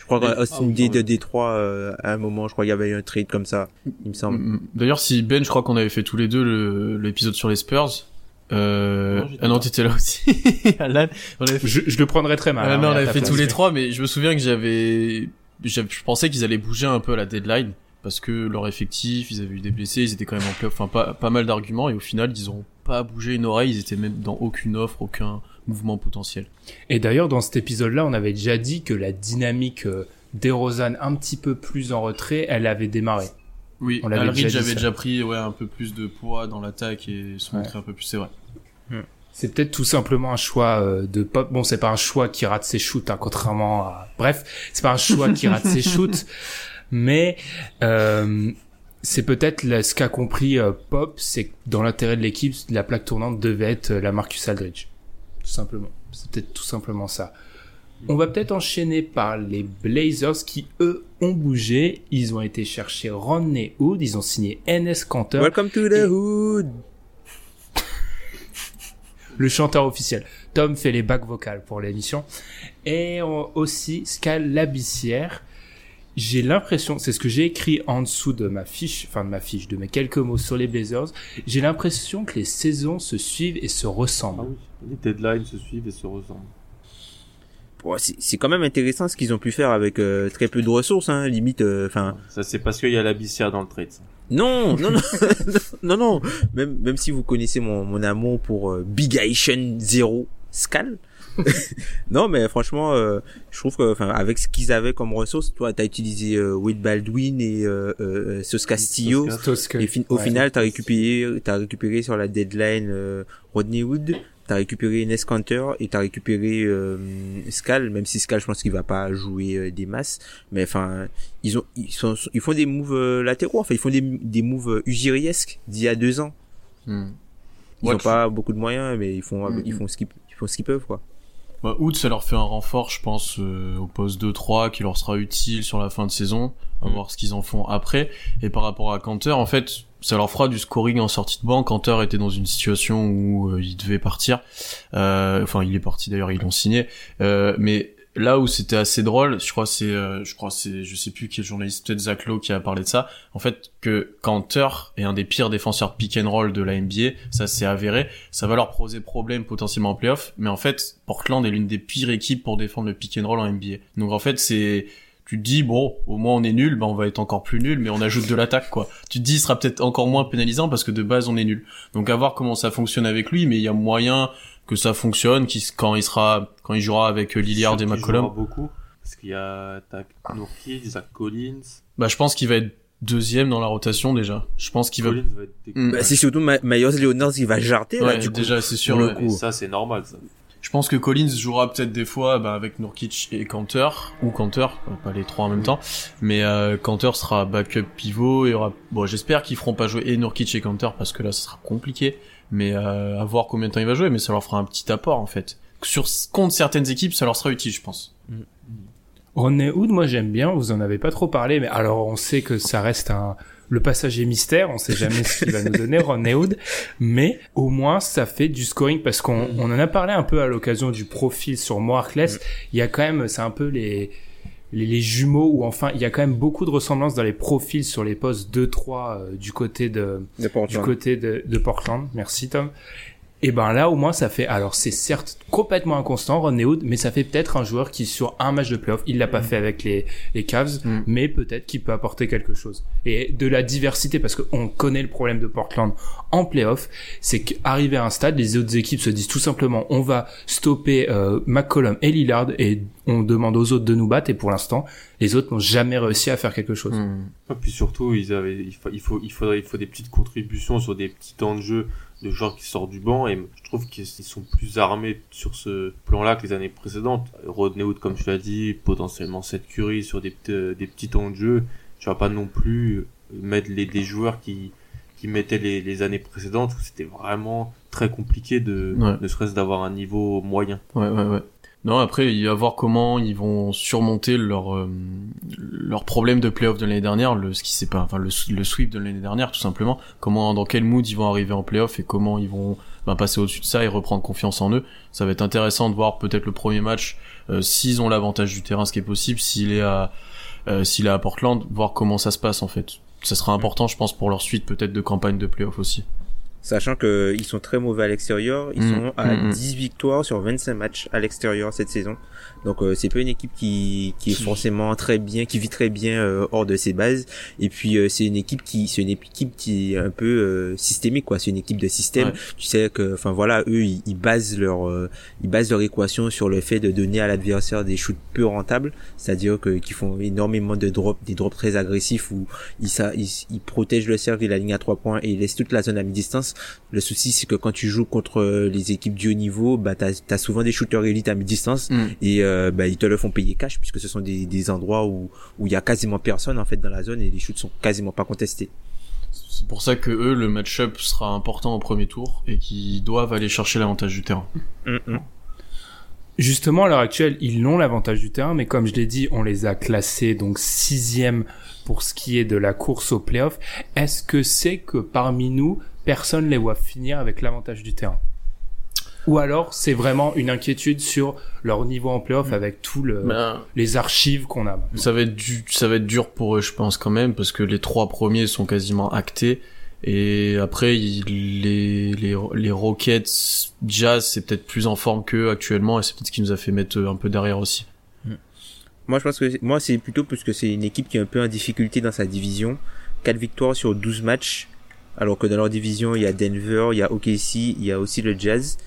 Je crois que Austin Ah Day de. Détroit, euh, à un moment, je crois qu'il y avait eu un trade comme ça, il me semble. Mm, D'ailleurs, si Ben, je crois qu'on avait fait tous les deux le- l'épisode sur les Spurs. Euh... Non, ah non, t'étais là aussi. Alan, on avait fait... Je, je le prendrais très mal. Ah hein, non, on avait fait place, tous les trois, mais je me souviens que j'avais, j'avais- je pensais qu'ils allaient bouger un peu à la deadline parce que leur effectif, ils avaient eu des blessés, ils étaient quand même en playoff, enfin pas, pas mal d'arguments et au final, ils ont pas bougé une oreille, ils étaient même dans aucune offre, aucun mouvement potentiel. Et d'ailleurs, dans cet épisode-là, on avait déjà dit que la dynamique euh, d'Erozan un petit peu plus en retrait, elle avait démarré. Oui, On l'avait déjà dit, avait déjà pris ouais un peu plus de poids dans l'attaque et se Ouais. montrer un peu plus, c'est vrai. C'est peut-être tout simplement un choix euh, de pop. Bon, c'est pas un choix qui rate ses shoots, hein, contrairement à. Bref, c'est pas un choix qui rate ses shoots, mais euh, c'est peut-être le- ce qu'a compris euh, Pop, c'est que dans l'intérêt de l'équipe, la plaque tournante devait être euh, la Marcus Aldridge, tout simplement. C'est peut-être tout simplement ça. On va peut-être enchaîner par les Blazers qui eux ont bougé. Ils ont été chercher Rodney Hood, ils ont signé NS Cantor. Welcome to the Et- hood! le chanteur officiel. Tom fait les bacs vocales pour l'émission. Et aussi Scal Labissière. J'ai l'impression, c'est ce que j'ai écrit en dessous de ma fiche, enfin de ma fiche, de mes quelques mots sur les Blazers. J'ai l'impression que les saisons se suivent et se ressemblent. Ah oui, les deadlines se suivent et se ressemblent. Bon, c'est c'est quand même intéressant ce qu'ils ont pu faire avec euh, très peu de ressources, hein, limite, euh, enfin, Ça, c'est parce qu'il y a la bissière dans le trade. ça. Non, non, non, non, non. Même, même si vous connaissez mon, mon amour pour euh, Big Asian Zero Scal. non, mais franchement, euh, je trouve que, enfin, avec ce qu'ils avaient comme ressources, toi, t'as utilisé euh, Wade Baldwin et euh, euh, Sos Castillo. Sos Tosca. Et fin- au Ouais. final, t'as récupéré, t'as récupéré sur la deadline euh, Rodney Wood, t'as récupéré Ness Cantor et t'as récupéré euh, Scal, même si Scal, je pense qu'il va pas jouer euh, des masses, mais enfin, ils ont, ils sont, ils font des moves euh, latéraux, enfin, ils font des, des moves euh, ugiriesques d'il y a deux ans. Hmm. Ils Ouais, ont tu- pas beaucoup de moyens, mais ils font, Mm, ils font ce qu'ils, ils font ce qu'ils peuvent, quoi. Bah, Hood, ça leur fait un renfort, je pense, euh, au poste 2-3 qui leur sera utile sur la fin de saison, à Mm. voir ce qu'ils en font après. Et par rapport à Cantor, en fait, ça leur fera du scoring en sortie de banc. Cantor était dans une situation où euh, il devait partir. Euh, enfin, il est parti d'ailleurs, ils l'ont signé. Euh, mais là où c'était assez drôle, je crois c'est, euh, je crois c'est, je sais plus quel journaliste, peut-être Zach Lowe qui a parlé de ça. En fait, que Cantor est un des pires défenseurs pick and roll de la NBA, ça s'est avéré. Ça va leur poser problème potentiellement en playoff, mais en fait, Portland est l'une des pires équipes pour défendre le pick and roll en NBA. Donc en fait, c'est tu te dis bon, au moins on est nul, ben on va être encore plus nul, mais on ajoute de l'attaque quoi. Tu te dis il sera peut-être encore moins pénalisant parce que de base on est nul. Donc à voir comment ça fonctionne avec lui, mais il y a moyen que ça fonctionne, qu'il- quand il sera, quand il jouera avec euh, Lillard et McCollum. jouera beaucoup. Parce qu'il y a Zach Collins. Bah je pense qu'il va être deuxième dans la rotation déjà. Je pense qu'il va. Collins va être découvert. Bah, c'est surtout Ma- Myers Leonard qui va jarter, là, Ouais, du coup. déjà c'est sûr. pour le ouais. coup. Ça, c'est normal, ça. Je pense que Collins jouera peut-être des fois bah, avec Nurkic et Cantor ou Cantor, euh, pas les trois en même temps, mais euh, Cantor sera backup pivot et aura bon j'espère qu'ils feront pas jouer et Nurkic et Cantor parce que là ça sera compliqué, mais euh, à voir combien de temps il va jouer, mais ça leur fera un petit apport en fait. Sur contre certaines équipes, ça leur sera utile, je pense. Rodney Hood, moi j'aime bien, vous en avez pas trop parlé, mais alors on sait que ça reste un... Le passage est mystère, on sait jamais ce qu'il va nous donner, Rodney Hood, mais au moins ça fait du scoring, parce qu'on on en a parlé un peu à l'occasion du profil sur Moarkless, il y a quand même, c'est un peu les, les, les jumeaux, ou enfin il y a quand même beaucoup de ressemblances dans les profils sur les postes 2-3 euh, du côté de, De du côté de, de Portland. Merci Tom. Et ben là au moins ça fait alors c'est certes complètement inconstant Rodney Hood mais ça fait peut-être un joueur qui sur un match de playoff il l'a pas fait avec les les Cavs Mm. mais peut-être qu'il peut apporter quelque chose et de la diversité parce qu'on connaît le problème de Portland en playoff c'est qu'arrivé à un stade les autres équipes se disent tout simplement on va stopper euh, McCollum et Lillard et on demande aux autres de nous battre et pour l'instant les autres n'ont jamais réussi à faire quelque chose. Et puis surtout, ils avaient, il, fa- il faut, il faudrait, il faut des petites contributions sur des petits temps de jeu de joueurs qui sortent du banc et je trouve qu'ils sont plus armés sur ce plan-là que les années précédentes. Rodney Hood, comme tu l'as dit, potentiellement Seth Curry sur des, petits- euh, des petits temps de jeu. Tu vas pas non plus mettre les, des joueurs qui, qui mettaient les, les années précédentes où c'était vraiment très compliqué de, Ouais. ne serait-ce d'avoir un niveau moyen. Ouais, ouais, ouais. Non, après, il va voir comment ils vont surmonter leur euh, leur problème de playoff de l'année dernière, le ce qui s'est pas, enfin le, le sweep de l'année dernière, tout simplement. Comment, dans quel mood ils vont arriver en playoff et comment ils vont ben, passer au-dessus de ça et reprendre confiance en eux. Ça va être intéressant de voir peut-être le premier match euh, s'ils ont l'avantage du terrain, ce qui est possible, s'il est à euh, s'il est à Portland, voir comment ça se passe en fait. Ça sera important, je pense, pour leur suite peut-être de campagne de playoff aussi sachant que ils sont très mauvais à l'extérieur. Ils Mm, sont à mm, mm. 10 victoires sur 25 matchs à l'extérieur cette saison. Donc euh, c'est pas une équipe qui qui est forcément très bien, qui vit très bien euh, hors de ses bases. Et puis euh, c'est une équipe qui c'est une équipe qui est un peu euh, systémique quoi. C'est une équipe de système. Ouais. Tu sais que enfin voilà eux ils, ils basent leur euh, ils basent leur équation sur le fait de donner à l'adversaire des shoots peu rentables, c'est-à-dire que qu'ils font énormément de drops, des drops très agressifs où ils ça ils, ils protègent le cercle et la ligne à trois points et ils laissent toute la zone à mi-distance. Le souci c'est que quand tu joues contre euh, les équipes du haut niveau, bah t'as as souvent des shooters élites à mi-distance Mm. et euh, bah, ils te le font payer cash puisque ce sont des, des endroits où où il y a quasiment personne en fait dans la zone et les shoots sont quasiment pas contestés. C'est pour ça que eux, le match-up sera important au premier tour et qu'ils doivent aller chercher l'avantage du terrain. Mm, mm. Justement, à l'heure actuelle, ils ont l'avantage du terrain, mais comme je l'ai dit, on les a classés donc sixième pour ce qui est de la course au playoff. Est-ce que c'est que parmi nous, personne les voit finir avec l'avantage du terrain? Ou alors, c'est vraiment une inquiétude sur leur niveau en playoff avec tout le, Ben, les archives qu'on a. maintenant. ça va être du, ça va être dur pour eux, je pense quand même, parce que les trois premiers sont quasiment actés. Et après, il- les, les, les Rockets, Jazz, c'est peut-être plus en forme qu'eux actuellement, et c'est peut-être ce qui nous a fait mettre un peu derrière aussi. Moi je pense que moi c'est plutôt parce que c'est une équipe qui est un peu en difficulté dans sa division. 4 victoires sur 12 matchs alors que dans leur division il y a Denver, il y a OKC, il y a aussi le Jazz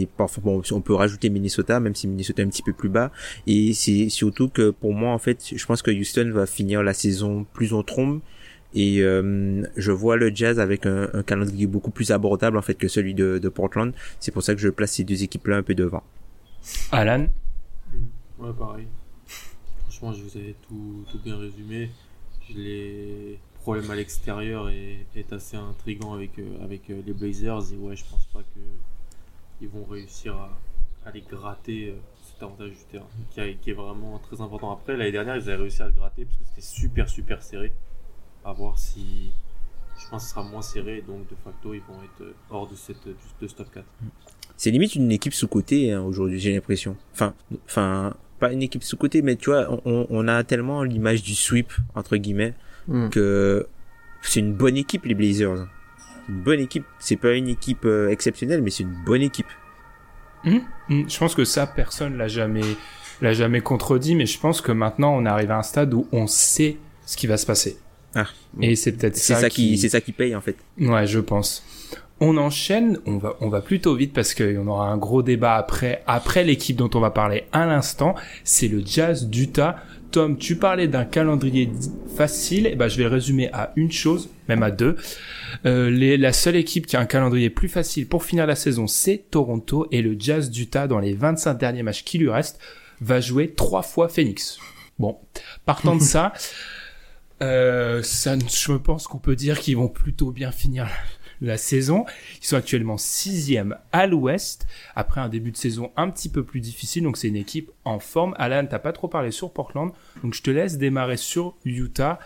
et parfois bon on peut rajouter Minnesota même si Minnesota est un petit peu plus bas et c'est surtout que pour moi en fait je pense que Houston va finir la saison plus en trombe et euh, je vois le Jazz avec un, un calendrier beaucoup plus abordable en fait que celui de, de Portland c'est pour ça que je place ces deux équipes là un peu devant Alan? Ouais, pareil. Franchement, je vous avais tout, tout bien résumé. Les problèmes à l'extérieur est, est assez intrigant avec, euh, avec euh, les Blazers. Et ouais, je pense pas que ils vont réussir à, à les gratter euh, cet avantage du terrain qui, a- qui est vraiment très important. Après, l'année dernière, ils avaient réussi à le gratter parce que c'était super, super serré. À voir si. Je pense que ce sera moins serré. Donc, de facto, ils vont être euh, hors de, cette, de ce top 4. c'est limite une équipe sous-cotée hein, aujourd'hui, j'ai l'impression. Enfin, enfin, pas une équipe sous-cotée, mais tu vois, on, on a tellement l'image du sweep entre guillemets Mm. que c'est une bonne équipe les Blazers. Une bonne équipe. C'est pas une équipe euh, exceptionnelle, mais c'est une bonne équipe. Hmm, hmm, Je pense que ça, personne l'a jamais, l'a jamais contredit, mais je pense que maintenant, on arrive à un stade où on sait ce qui va se passer. Ah. Et c'est peut-être C'est ça, ça qui, c'est ça qui paye en fait. Ouais, je pense. On enchaîne, on va, on va plutôt vite parce qu'on aura un gros débat après, après l'équipe dont on va parler à l'instant. C'est le Jazz d'Utah. Tom, tu parlais d'un calendrier facile. Et ben, je vais résumer à une chose, même à deux. Euh, les, la seule équipe qui a un calendrier plus facile pour finir la saison, c'est Toronto. Et le Jazz d'Utah, dans les 25 derniers matchs qui lui restent, va jouer trois fois Phoenix. Bon, partant de ça, euh, ça, je pense qu'on peut dire qu'ils vont plutôt bien finir la saison. Ils sont actuellement sixième à l'ouest, après un début de saison un petit peu plus difficile, donc c'est une équipe en forme. Alan, t'as pas trop parlé sur Portland, donc je te laisse démarrer sur Utah.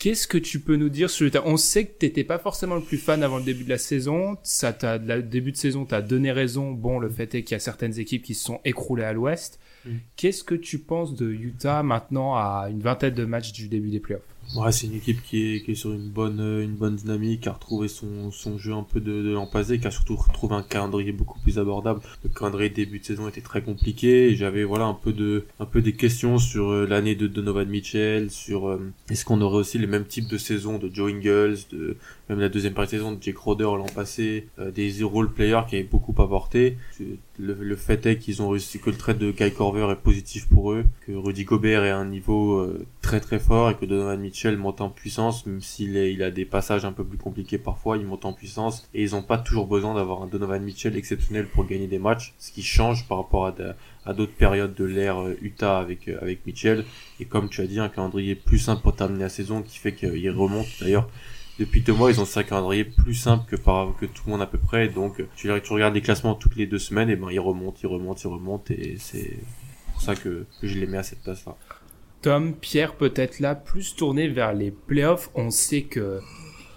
Qu'est-ce que tu peux nous dire sur Utah? On sait que t'étais pas forcément le plus fan avant le début de la saison. Ça, t'a, le début de saison, t'as donné raison. Bon, le fait est qu'il y a certaines équipes qui se sont écroulées à l'ouest. Mm. Qu'est-ce que tu penses de Utah maintenant à une vingtaine de matchs du début des playoffs? Ouais, c'est une équipe qui est, qui est sur une bonne, euh, une bonne dynamique, qui a retrouvé son, son jeu un peu de, de l'an passé, qui a surtout retrouvé un calendrier beaucoup plus abordable. Le calendrier début de saison était très compliqué et j'avais voilà un peu de, un peu des questions sur euh, l'année de Donovan Mitchell, sur euh, est-ce qu'on aurait aussi les mêmes types de saisons de Joe Ingles, de même la deuxième partie de saison de Jake Roder l'an passé, euh, des role players qui avaient beaucoup apporté. Le, le fait est qu'ils ont réussi que le trade de Kai Corver est positif pour eux, que Rudy Gobert est à un niveau euh, très très fort et que Donovan Mitchell monte en puissance, même s'il il a des passages un peu plus compliqués parfois, il monte en puissance et ils n'ont pas toujours besoin d'avoir un Donovan Mitchell exceptionnel pour gagner des matchs, ce qui change par rapport à, à d'autres périodes de l'ère euh, Utah avec, euh, avec Mitchell. Et comme tu as dit, un calendrier plus simple pour terminer la saison qui fait qu'il remonte. D'ailleurs, depuis deux mois, ils ont un calendrier plus simple que par que tout le monde à peu près. Donc, tu, tu regardes les classements toutes les deux semaines, et ben ils remontent, ils remontent, ils remontent, et c'est pour ça que, que je les mets à cette place-là. Tom, Pierre peut-être là plus tourné vers les playoffs. On sait que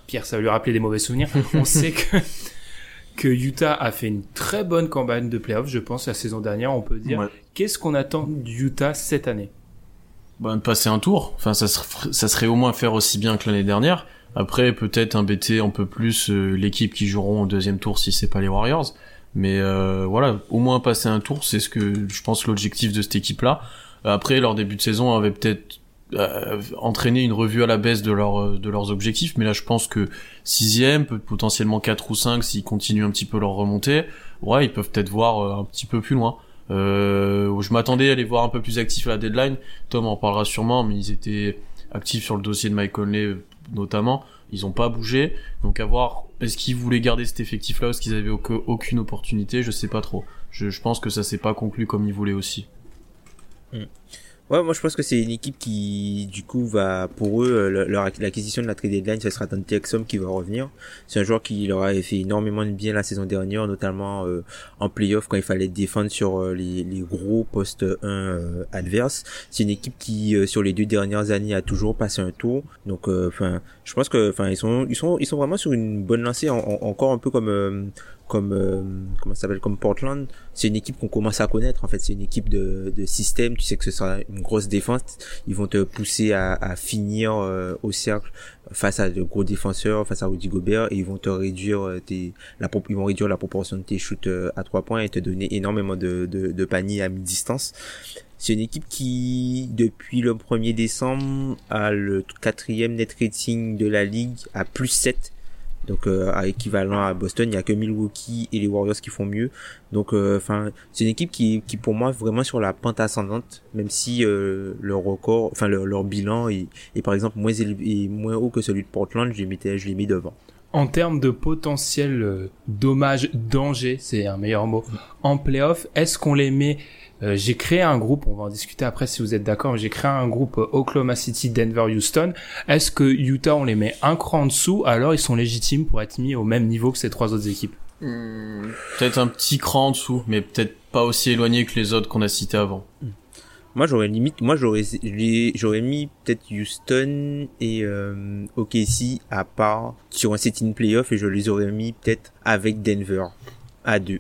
Pierre, ça va lui rappeler des mauvais souvenirs. On sait que que Utah a fait une très bonne campagne de playoffs, je pense, la saison dernière, on peut dire. Ouais. Qu'est-ce qu'on attend d'Utah cette année? Bah, de passer un tour. Enfin, ça, ser- ça serait au moins faire aussi bien que l'année dernière. Après, peut-être embêter un peu plus euh, l'équipe qui joueront au deuxième tour si c'est pas les Warriors. Mais euh, voilà, au moins passer un tour, c'est ce que je pense l'objectif de cette équipe-là. Après, leur début de saison avait peut-être euh, entraîné une revue à la baisse de, leur, de leurs objectifs, mais là je pense que sixième, peut- potentiellement 4 ou 5 s'ils continuent un petit peu leur remontée, ouais, ils peuvent peut-être voir un petit peu plus loin. Euh, je m'attendais à les voir un peu plus actifs à la deadline. Tom en parlera sûrement, mais ils étaient actifs sur le dossier de Mike Conley notamment. Ils ont pas bougé. Donc à voir, est-ce qu'ils voulaient garder cet effectif-là, est-ce qu'ils avaient aucun- aucune opportunité, je sais pas trop. Je, je pense que ça s'est pas conclu comme ils voulaient aussi. Ouais, moi je pense que c'est une équipe qui, du coup, va pour eux, euh, leur, l'acquisition de la trade deadline, ce sera Dante Exum qui va revenir. C'est un joueur qui leur avait fait énormément de bien la saison dernière, notamment euh, en playoff quand il fallait défendre sur euh, les, gros postes 1 euh, adverses. C'est une équipe qui, sur les deux dernières années, a toujours passé un tour. Donc, enfin, je pense que, enfin, ils sont, ils sont, ils sont vraiment sur une bonne lancée, en- en- encore un peu comme. Comme euh, comment s'appelle comme Portland c'est une équipe qu'on commence à connaître en fait. C'est une équipe de, de système. Tu sais que ce sera une grosse défense. Ils vont te pousser à, à finir euh, au cercle face à de gros défenseurs face à Rudy Gobert et ils vont te réduire euh, tes la ils vont réduire la proportion de tes shoots euh, à trois points et te donner énormément de, de, de paniers à mi-distance. C'est une équipe qui depuis le 1er décembre a le quatrième net rating de la ligue à plus 7 donc euh, à équivalent à Boston, il y a que Milwaukee et les Warriors qui font mieux. Donc euh, enfin, c'est une équipe qui qui pour moi vraiment sur la pente ascendante même si euh, leur record, enfin leur, leur bilan est, est par exemple moins élevé, moins haut que celui de Portland, je les mettais je mis devant. En termes de potentiel euh, dommage, danger, c'est un meilleur mot, en playoff, est-ce qu'on les met euh, J'ai créé un groupe, on va en discuter après si vous êtes d'accord, mais j'ai créé un groupe euh, Oklahoma City, Denver, Houston. Est-ce que Utah, on les met un cran en dessous, alors ils sont légitimes pour être mis au même niveau que ces trois autres équipes? Peut-être un petit cran en dessous, mais peut-être pas aussi éloigné que les autres qu'on a cités avant. Moi j'aurais limite, moi j'aurais mis peut-être Houston et euh, OKC à part sur un set-in playoff et je les aurais mis peut-être avec Denver à deux.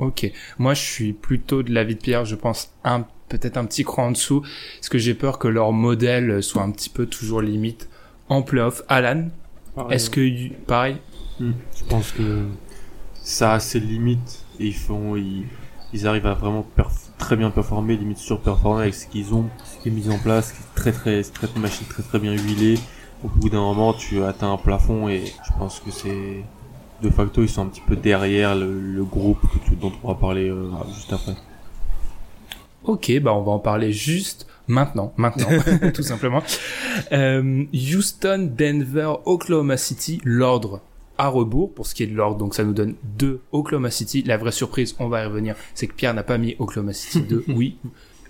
Ok, moi je suis plutôt de l'avis de Pierre, je pense un peut-être un petit cran en dessous, parce que j'ai peur que leur modèle soit un petit peu toujours limite en playoff. Alan, est-ce que pareil? Hmm. Je pense que ça a ses limites et ils font, ils, ils arrivent à vraiment perf- très bien performer, limite surperformer avec ce qu'ils ont, ce qui est mis en place, qui est très très, très une machine très très bien huilée. Au bout d'un moment, tu atteins un plafond et je pense que c'est de facto ils sont un petit peu derrière le, le groupe que tu- dont on va parler euh, juste après. Ok, bah on va en parler juste maintenant, maintenant, tout simplement. Euh, Houston, Denver, Oklahoma City, l'ordre à rebours pour ce qui est de l'ordre, donc ça nous donne deux Oklahoma City. La vraie surprise, on va y revenir, c'est que Pierre n'a pas mis Oklahoma City 2, oui.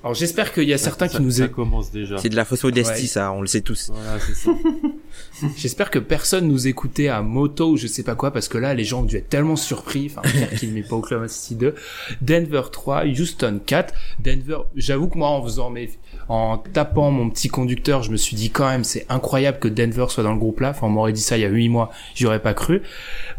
Alors j'espère qu'il y a certains ça, qui nous ça écoutent. commence déjà. C'est de la fausse modestie Ouais. ça, on le sait tous. Voilà, c'est ça. J'espère que personne nous écoutait à moto ou je sais pas quoi parce que là les gens ont dû être tellement surpris. Enfin, Pierre qui ne met pas Oklahoma City 2, Denver 3, Houston 4. Denver, j'avoue que moi en faisant mes, en tapant mon petit conducteur, je me suis dit quand même c'est incroyable que Denver soit dans le groupe là. Enfin, on m'aurait dit ça il y a 8 mois, j'y aurais pas cru.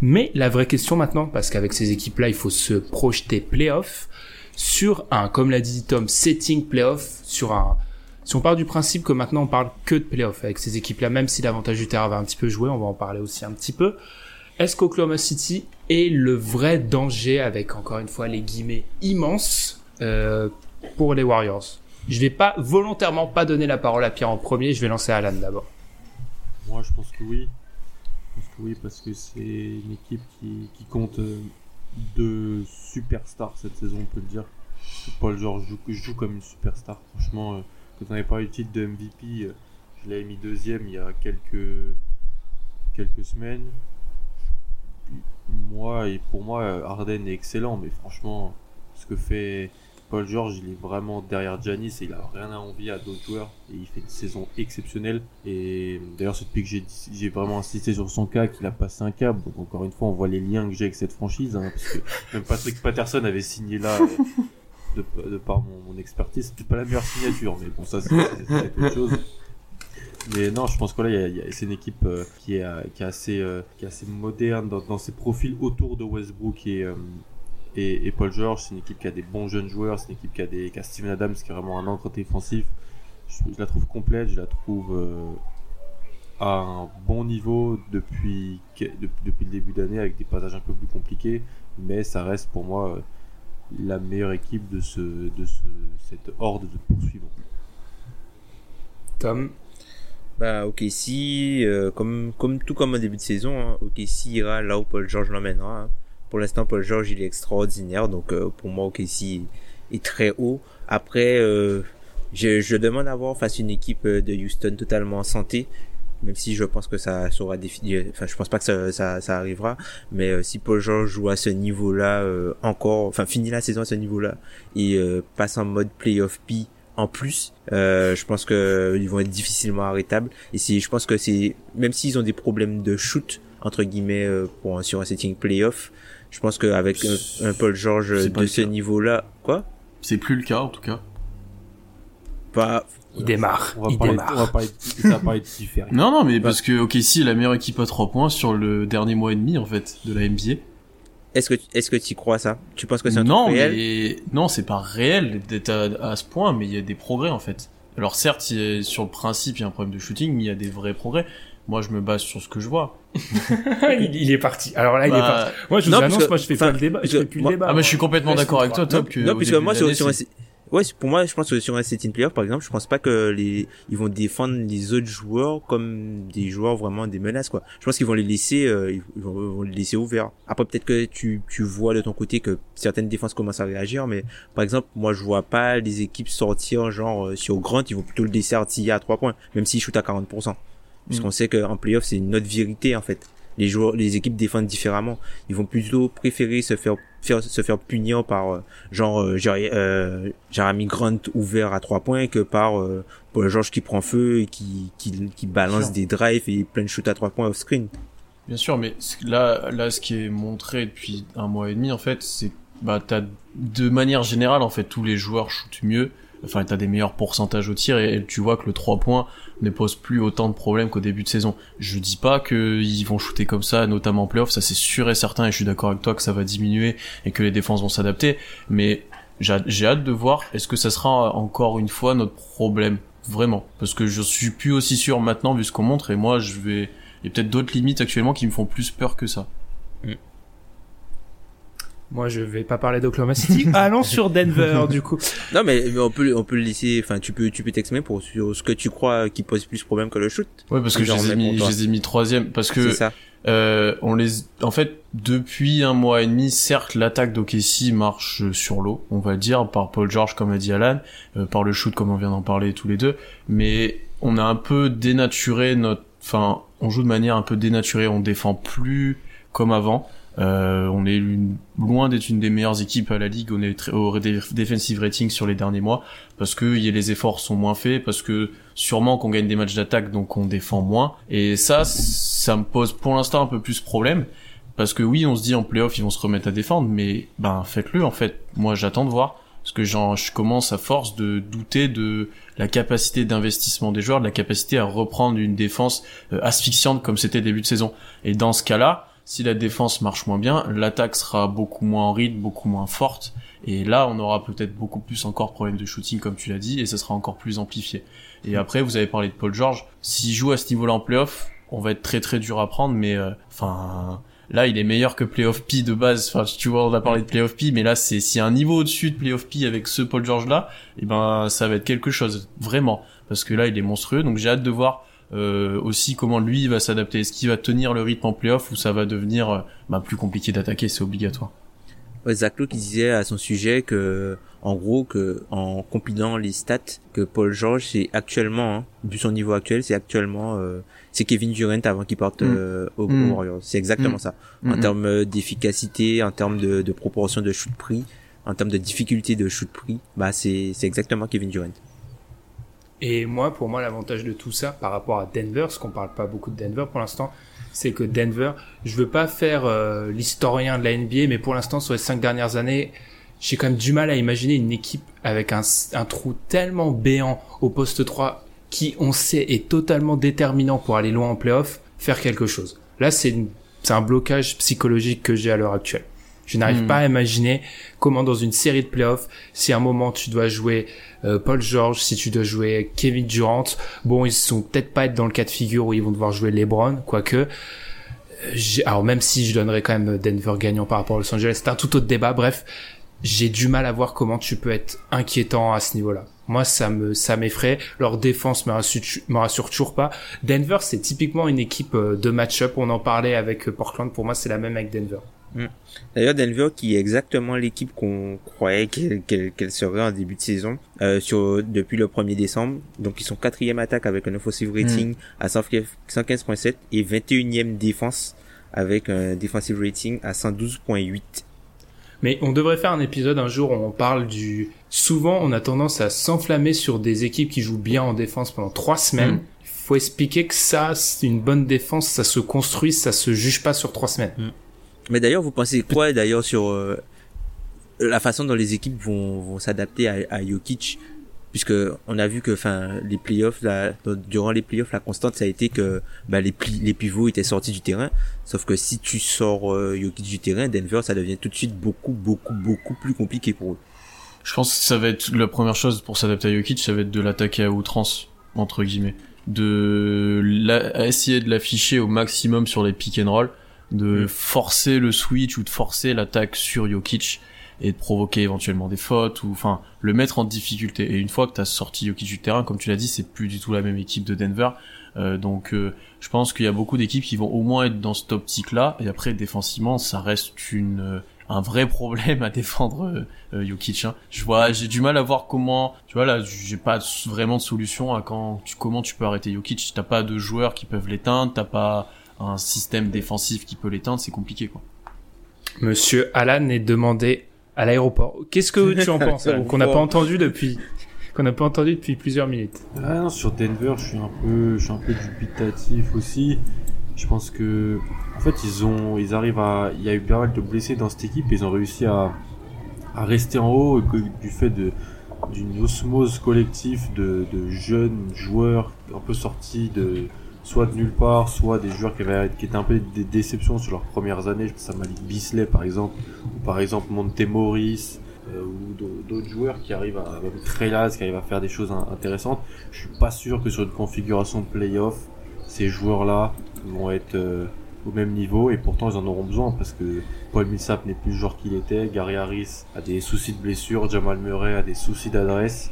Mais la vraie question maintenant, parce qu'avec ces équipes là, il faut se projeter playoff sur un, comme l'a dit Tom, setting playoff sur un si on part du principe que maintenant on parle que de playoff avec ces équipes-là, même si l'avantage du terrain va un petit peu jouer, on va en parler aussi un petit peu. Est-ce qu'Oklahoma City est le vrai danger avec encore une fois les guillemets immenses euh, pour les Warriors? Je vais pas volontairement pas donner la parole à Pierre en premier, je vais lancer Alan d'abord. Moi, je pense que oui. Je pense que oui, parce que c'est une équipe qui, qui compte deux superstars cette saison, on peut le dire. Le genre joue, joue comme une superstar. Franchement, euh, quand on avait parlé du titre de MVP, euh, je l'avais mis deuxième il y a quelques, quelques semaines. Moi, et pour moi, Harden est excellent, mais franchement, ce que fait Paul George, il est vraiment derrière Giannis et il a rien à envier à d'autres joueurs. Et il fait une saison exceptionnelle. Et d'ailleurs, c'est depuis que j'ai, vraiment insisté sur son cas qu'il a passé un câble. Donc encore une fois, on voit les liens que j'ai avec cette franchise. Hein, parce que même Patrick Patterson avait signé là. euh, De, par mon, expertise, c'était pas la meilleure signature, mais bon, ça c'est, autre chose. Mais non, je pense que là, c'est une équipe euh, qui, est, euh, qui, est assez, moderne dans, ses profils autour de Westbrook et, et, et Paul George. C'est une équipe qui a des bons jeunes joueurs. C'est une équipe qui a, des, qui a Steven Adams qui est vraiment un encre défensif. Je, je la trouve complète. Je la trouve euh, à un bon niveau depuis, de- depuis le début d'année avec des passages un peu plus compliqués. Mais ça reste pour moi euh, la meilleure équipe de, ce, de ce, cette horde de poursuivants. Tom, Bah, ok, si, euh, comme, comme tout comme au début de saison, hein, ok, si ira là où Paul George l'emmènera. hein. Pour l'instant, Paul George, il est extraordinaire, donc euh, pour moi, ok, si est très haut. Après, euh, je, je demande à voir face à une équipe euh, de Houston totalement en santé, même si je pense que ça sera défini. Enfin, je pense pas que ça, ça, ça arrivera, mais euh, si Paul George joue à ce niveau-là euh, encore, enfin finit la saison à ce niveau-là et passe en mode playoff P en plus, euh, je pense que ils vont être difficilement arrêtables. Et c'est, je pense que c'est, même s'ils ont des problèmes de shoot entre guillemets euh, pour un- sur un setting playoff, je pense qu'avec un, un Paul George de ce niveau-là, quoi, C'est plus le cas en tout cas. pas, il démarre. On va Il parler, démarre. on va parler, ça va parler de. Non, non, mais parce que OKC est la meilleure équipe à 3 points sur le dernier mois et demi en fait de la NBA. est-ce que, est-ce que tu crois ça? Tu penses que c'est un non, truc réel? mais non, c'est pas réel d'être à, à ce point, mais il y a des progrès en fait. Alors certes, a- sur le principe, il y a un problème de shooting, mais il y a des vrais progrès. Moi, je me base sur ce que je vois. il, il est parti. Alors là, il est Bah, parti. Moi, je vous non, annonce, que- moi, je fais pas le débat. Je que fais plus le débat. Ah, mais je suis complètement d'accord avec toi. Top. Que Non, au puisque moi sur, sur un, ouais, c'est- pour moi, je pense que sur un setting playoff, par exemple, je pense pas que les, ils vont défendre les autres joueurs comme des joueurs vraiment des menaces, quoi. Je pense qu'ils vont les laisser, euh, ils vont, ils vont les laisser ouverts. Après, peut-être que tu, tu vois de ton côté que certaines défenses commencent à réagir, mais par exemple, moi, je vois pas les équipes sortir, genre, euh, sur Grant, ils vont plutôt le laisser artiller à 3 points, même s'ils shootent à 40%. Puisqu'on Mm. sait qu'en playoff, c'est une autre vérité, en fait. Les joueurs, les équipes défendent différemment. Ils vont plutôt préférer se faire, faire se faire punir par, euh, genre euh, euh, Jeremy Grant ouvert à trois points que par euh, Paul George qui prend feu et qui qui, qui balance des drives et plein de shoots à trois points off screen. Bien sûr, mais là, là, ce qui est montré depuis un mois et demi, en fait, c'est bah t'as de manière générale, en fait, tous les joueurs shootent mieux. Enfin, t'as des meilleurs pourcentages au tir et tu vois que le 3 points ne pose plus autant de problèmes qu'au début de saison. Je dis pas qu'ils vont shooter comme ça, notamment en playoff, ça c'est sûr et certain, et je suis d'accord avec toi que ça va diminuer et que les défenses vont s'adapter. Mais j'ai hâte de voir, est-ce que ça sera encore une fois notre problème Vraiment. Parce que je suis plus aussi sûr maintenant vu ce qu'on montre et moi je vais... Il y a peut-être d'autres limites actuellement qui me font plus peur que ça. Moi, je vais pas parler d'Oklahoma City. Allons sur Denver, du coup. Non mais, mais on peut on peut le laisser. Enfin, tu peux tu peux t'exprimer pour sur ce que tu crois qui pose plus problème que le shoot. Ouais, parce que je les ai mis, je les ai mis troisième, parce que ça. euh, on les, en fait, depuis un mois et demi, certes, l'attaque d'OKC marche sur l'eau, on va dire, par Paul George, comme l'a dit Alan, euh, par le shoot, comme on vient d'en parler tous les deux, mais on a un peu dénaturé notre, enfin, on joue de manière un peu dénaturée, on défend plus comme avant. Euh, on est une- loin d'être une des meilleures équipes à la ligue. On est au def- defensive rating sur les derniers mois parce que y les efforts sont moins faits, parce que sûrement qu'on gagne des matchs d'attaque, donc on défend moins. Et ça, ça me pose pour l'instant un peu plus problème. Parce que oui, on se dit en playoff, ils vont se remettre à défendre, mais ben faites-le en fait. Moi, j'attends de voir. Parce que j'en, je commence à force de douter de la capacité d'investissement des joueurs, de la capacité à reprendre une défense euh, asphyxiante comme c'était début de saison. Et dans ce cas-là, si la défense marche moins bien, l'attaque sera beaucoup moins en rythme, beaucoup moins forte. Et là, on aura peut-être beaucoup plus encore problème de shooting, comme tu l'as dit, et ça sera encore plus amplifié. Et après, vous avez parlé de Paul George. S'il joue à ce niveau-là en playoff, on va être très très dur à prendre, mais euh, enfin. là, il est meilleur que Playoff P de base. Enfin, tu vois, on a parlé de Playoff P, mais là, c'est a un niveau au-dessus de Playoff P avec ce Paul George là, et ben, ça va être quelque chose, vraiment, parce que là, il est monstrueux. Donc, j'ai hâte de voir euh, aussi comment lui va s'adapter? Est-ce qu'il va tenir le rythme en playoff ou ça va devenir euh, bah, plus compliqué d'attaquer, c'est obligatoire. Ouais, Zach Lowe qui disait à son sujet que, en gros, que en compilant les stats, que Paul George, c'est actuellement, hein, vu son niveau actuel, c'est actuellement, euh, c'est Kevin Durant avant qu'il parte Mm. euh, aux, Mm. aux Warriors. C'est exactement Mm. ça. En Mhm. termes d'efficacité, en termes de, de proportion de shoot pris, en termes de difficulté de shoot pris, bah c'est c'est exactement Kevin Durant. Et moi, pour moi, l'avantage de tout ça par rapport à Denver, parce qu'on parle pas beaucoup de Denver pour l'instant, c'est que Denver, je veux pas faire euh, l'historien de la NBA, mais pour l'instant, sur les cinq dernières années, j'ai quand même du mal à imaginer une équipe avec un, un trou tellement béant au poste 3 qui, on sait, est totalement déterminant pour aller loin en playoff, faire quelque chose. Là, c'est c'est un blocage psychologique que j'ai à l'heure actuelle. Je n'arrive Hmm. pas à imaginer comment dans une série de playoffs, si à un moment tu dois jouer euh, Paul George, si tu dois jouer Kevin Durant, bon ils sont peut-être pas être dans le cas de figure où ils vont devoir jouer LeBron, quoique. Euh, Alors même si je donnerais quand même Denver gagnant par rapport à Los Angeles, c'est un tout autre débat. Bref, j'ai du mal à voir comment tu peux être inquiétant à ce niveau-là. Moi, ça me, ça m'effraie. Leur défense me rassure, me rassure toujours pas. Denver, c'est typiquement une équipe euh, de match-up. On en parlait avec Portland. Pour moi, c'est la même avec Denver. D'ailleurs, Denver, qui est exactement l'équipe qu'on croyait qu'elle serait en début de saison, euh, sur, depuis le 1er décembre. Donc, ils sont quatrième attaque avec un offensive rating à 115 115.7 et 21e défense avec un defensive rating à 112.8. Mais on devrait faire un épisode un jour où on parle du. Souvent, on a tendance à s'enflammer sur des équipes qui jouent bien en défense pendant trois semaines. Mm. Il faut expliquer que ça, une bonne défense, ça se construit, ça se juge pas sur trois semaines. Mais d'ailleurs, vous pensez quoi d'ailleurs sur euh, la façon dont les équipes vont, vont s'adapter à, à Jokic? Puisque on a vu que enfin les playoffs là durant les playoffs la constante ça a été que bah, les pli- les pivots étaient sortis du terrain sauf que si tu sors euh, Jokic du terrain Denver ça devient tout de suite beaucoup beaucoup beaucoup plus compliqué pour eux. Je pense que ça va être la première chose pour s'adapter à Jokic, ça va être de l'attaquer à outrance, entre guillemets. De la- essayer de l'afficher au maximum sur les pick and roll, de forcer le switch ou de forcer l'attaque sur Jokic et de provoquer éventuellement des fautes ou enfin le mettre en difficulté. Et une fois que tu as sorti Jokic du terrain, comme tu l'as dit, c'est plus du tout la même équipe de Denver. Euh, donc euh, je pense qu'il y a beaucoup d'équipes qui vont au moins être dans cette optique-là. Et après défensivement, ça reste une euh, un vrai problème à défendre Jokic. Hein. Je vois, j'ai du mal à voir comment. Tu vois là, j'ai pas vraiment de solution à quand tu comment tu peux arrêter Jokic. T'as pas de joueurs qui peuvent l'éteindre. T'as pas un système défensif qui peut l'éteindre. C'est compliqué quoi. Monsieur Alan est demandé à l'aéroport. Qu'est-ce que tu en penses Qu'on n'a pas entendu depuis, qu'on n'a pas entendu depuis plusieurs minutes? Ah non, sur Denver, je suis un peu, je suis un peu dubitatif aussi. Je pense que, en fait, ils ont, ils arrivent à, il y a eu pas mal de blessés dans cette équipe, et ils ont réussi à, à rester en haut et que, du fait de, d'une osmose collective de, de jeunes joueurs un peu sortis de, soit de nulle part, soit des joueurs qui avaient, qui étaient un peu des déceptions sur leurs premières années. Je pense à Malik Bisley, par exemple, ou par exemple Monte Morris, euh, ou d'au- d'autres joueurs qui arrivent à, même qui arrivent à faire des choses in- intéressantes. Je suis pas sûr que sur une configuration de playoff, ces joueurs-là vont être euh, au même niveau et pourtant ils en auront besoin parce que Paul Millsap n'est plus le joueur qu'il était, Gary Harris a des soucis de blessure, Jamal Murray a des soucis d'adresse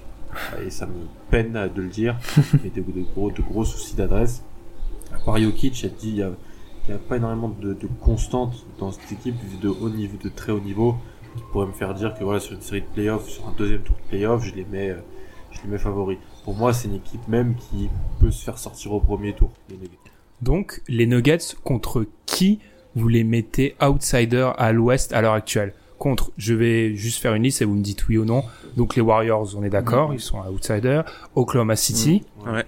et ça me peine de le dire, mais de, de gros, de gros soucis d'adresse. À part Jokic, il dit il y a, il y a pas énormément de, de constante dans cette équipe de haut niveau, de très haut niveau qui pourrait me faire dire que voilà sur une série de playoffs, sur un deuxième tour de playoffs, je les mets, euh, je les mets favoris. Pour moi, c'est une équipe même qui peut se faire sortir au premier tour. les Nuggets. Donc, les Nuggets contre qui vous les mettez outsider à l'Ouest à l'heure actuelle? Contre, je vais juste faire une liste et vous me dites oui ou non. Donc les Warriors, on est d'accord, ils sont outsider. Oklahoma City, Ouais.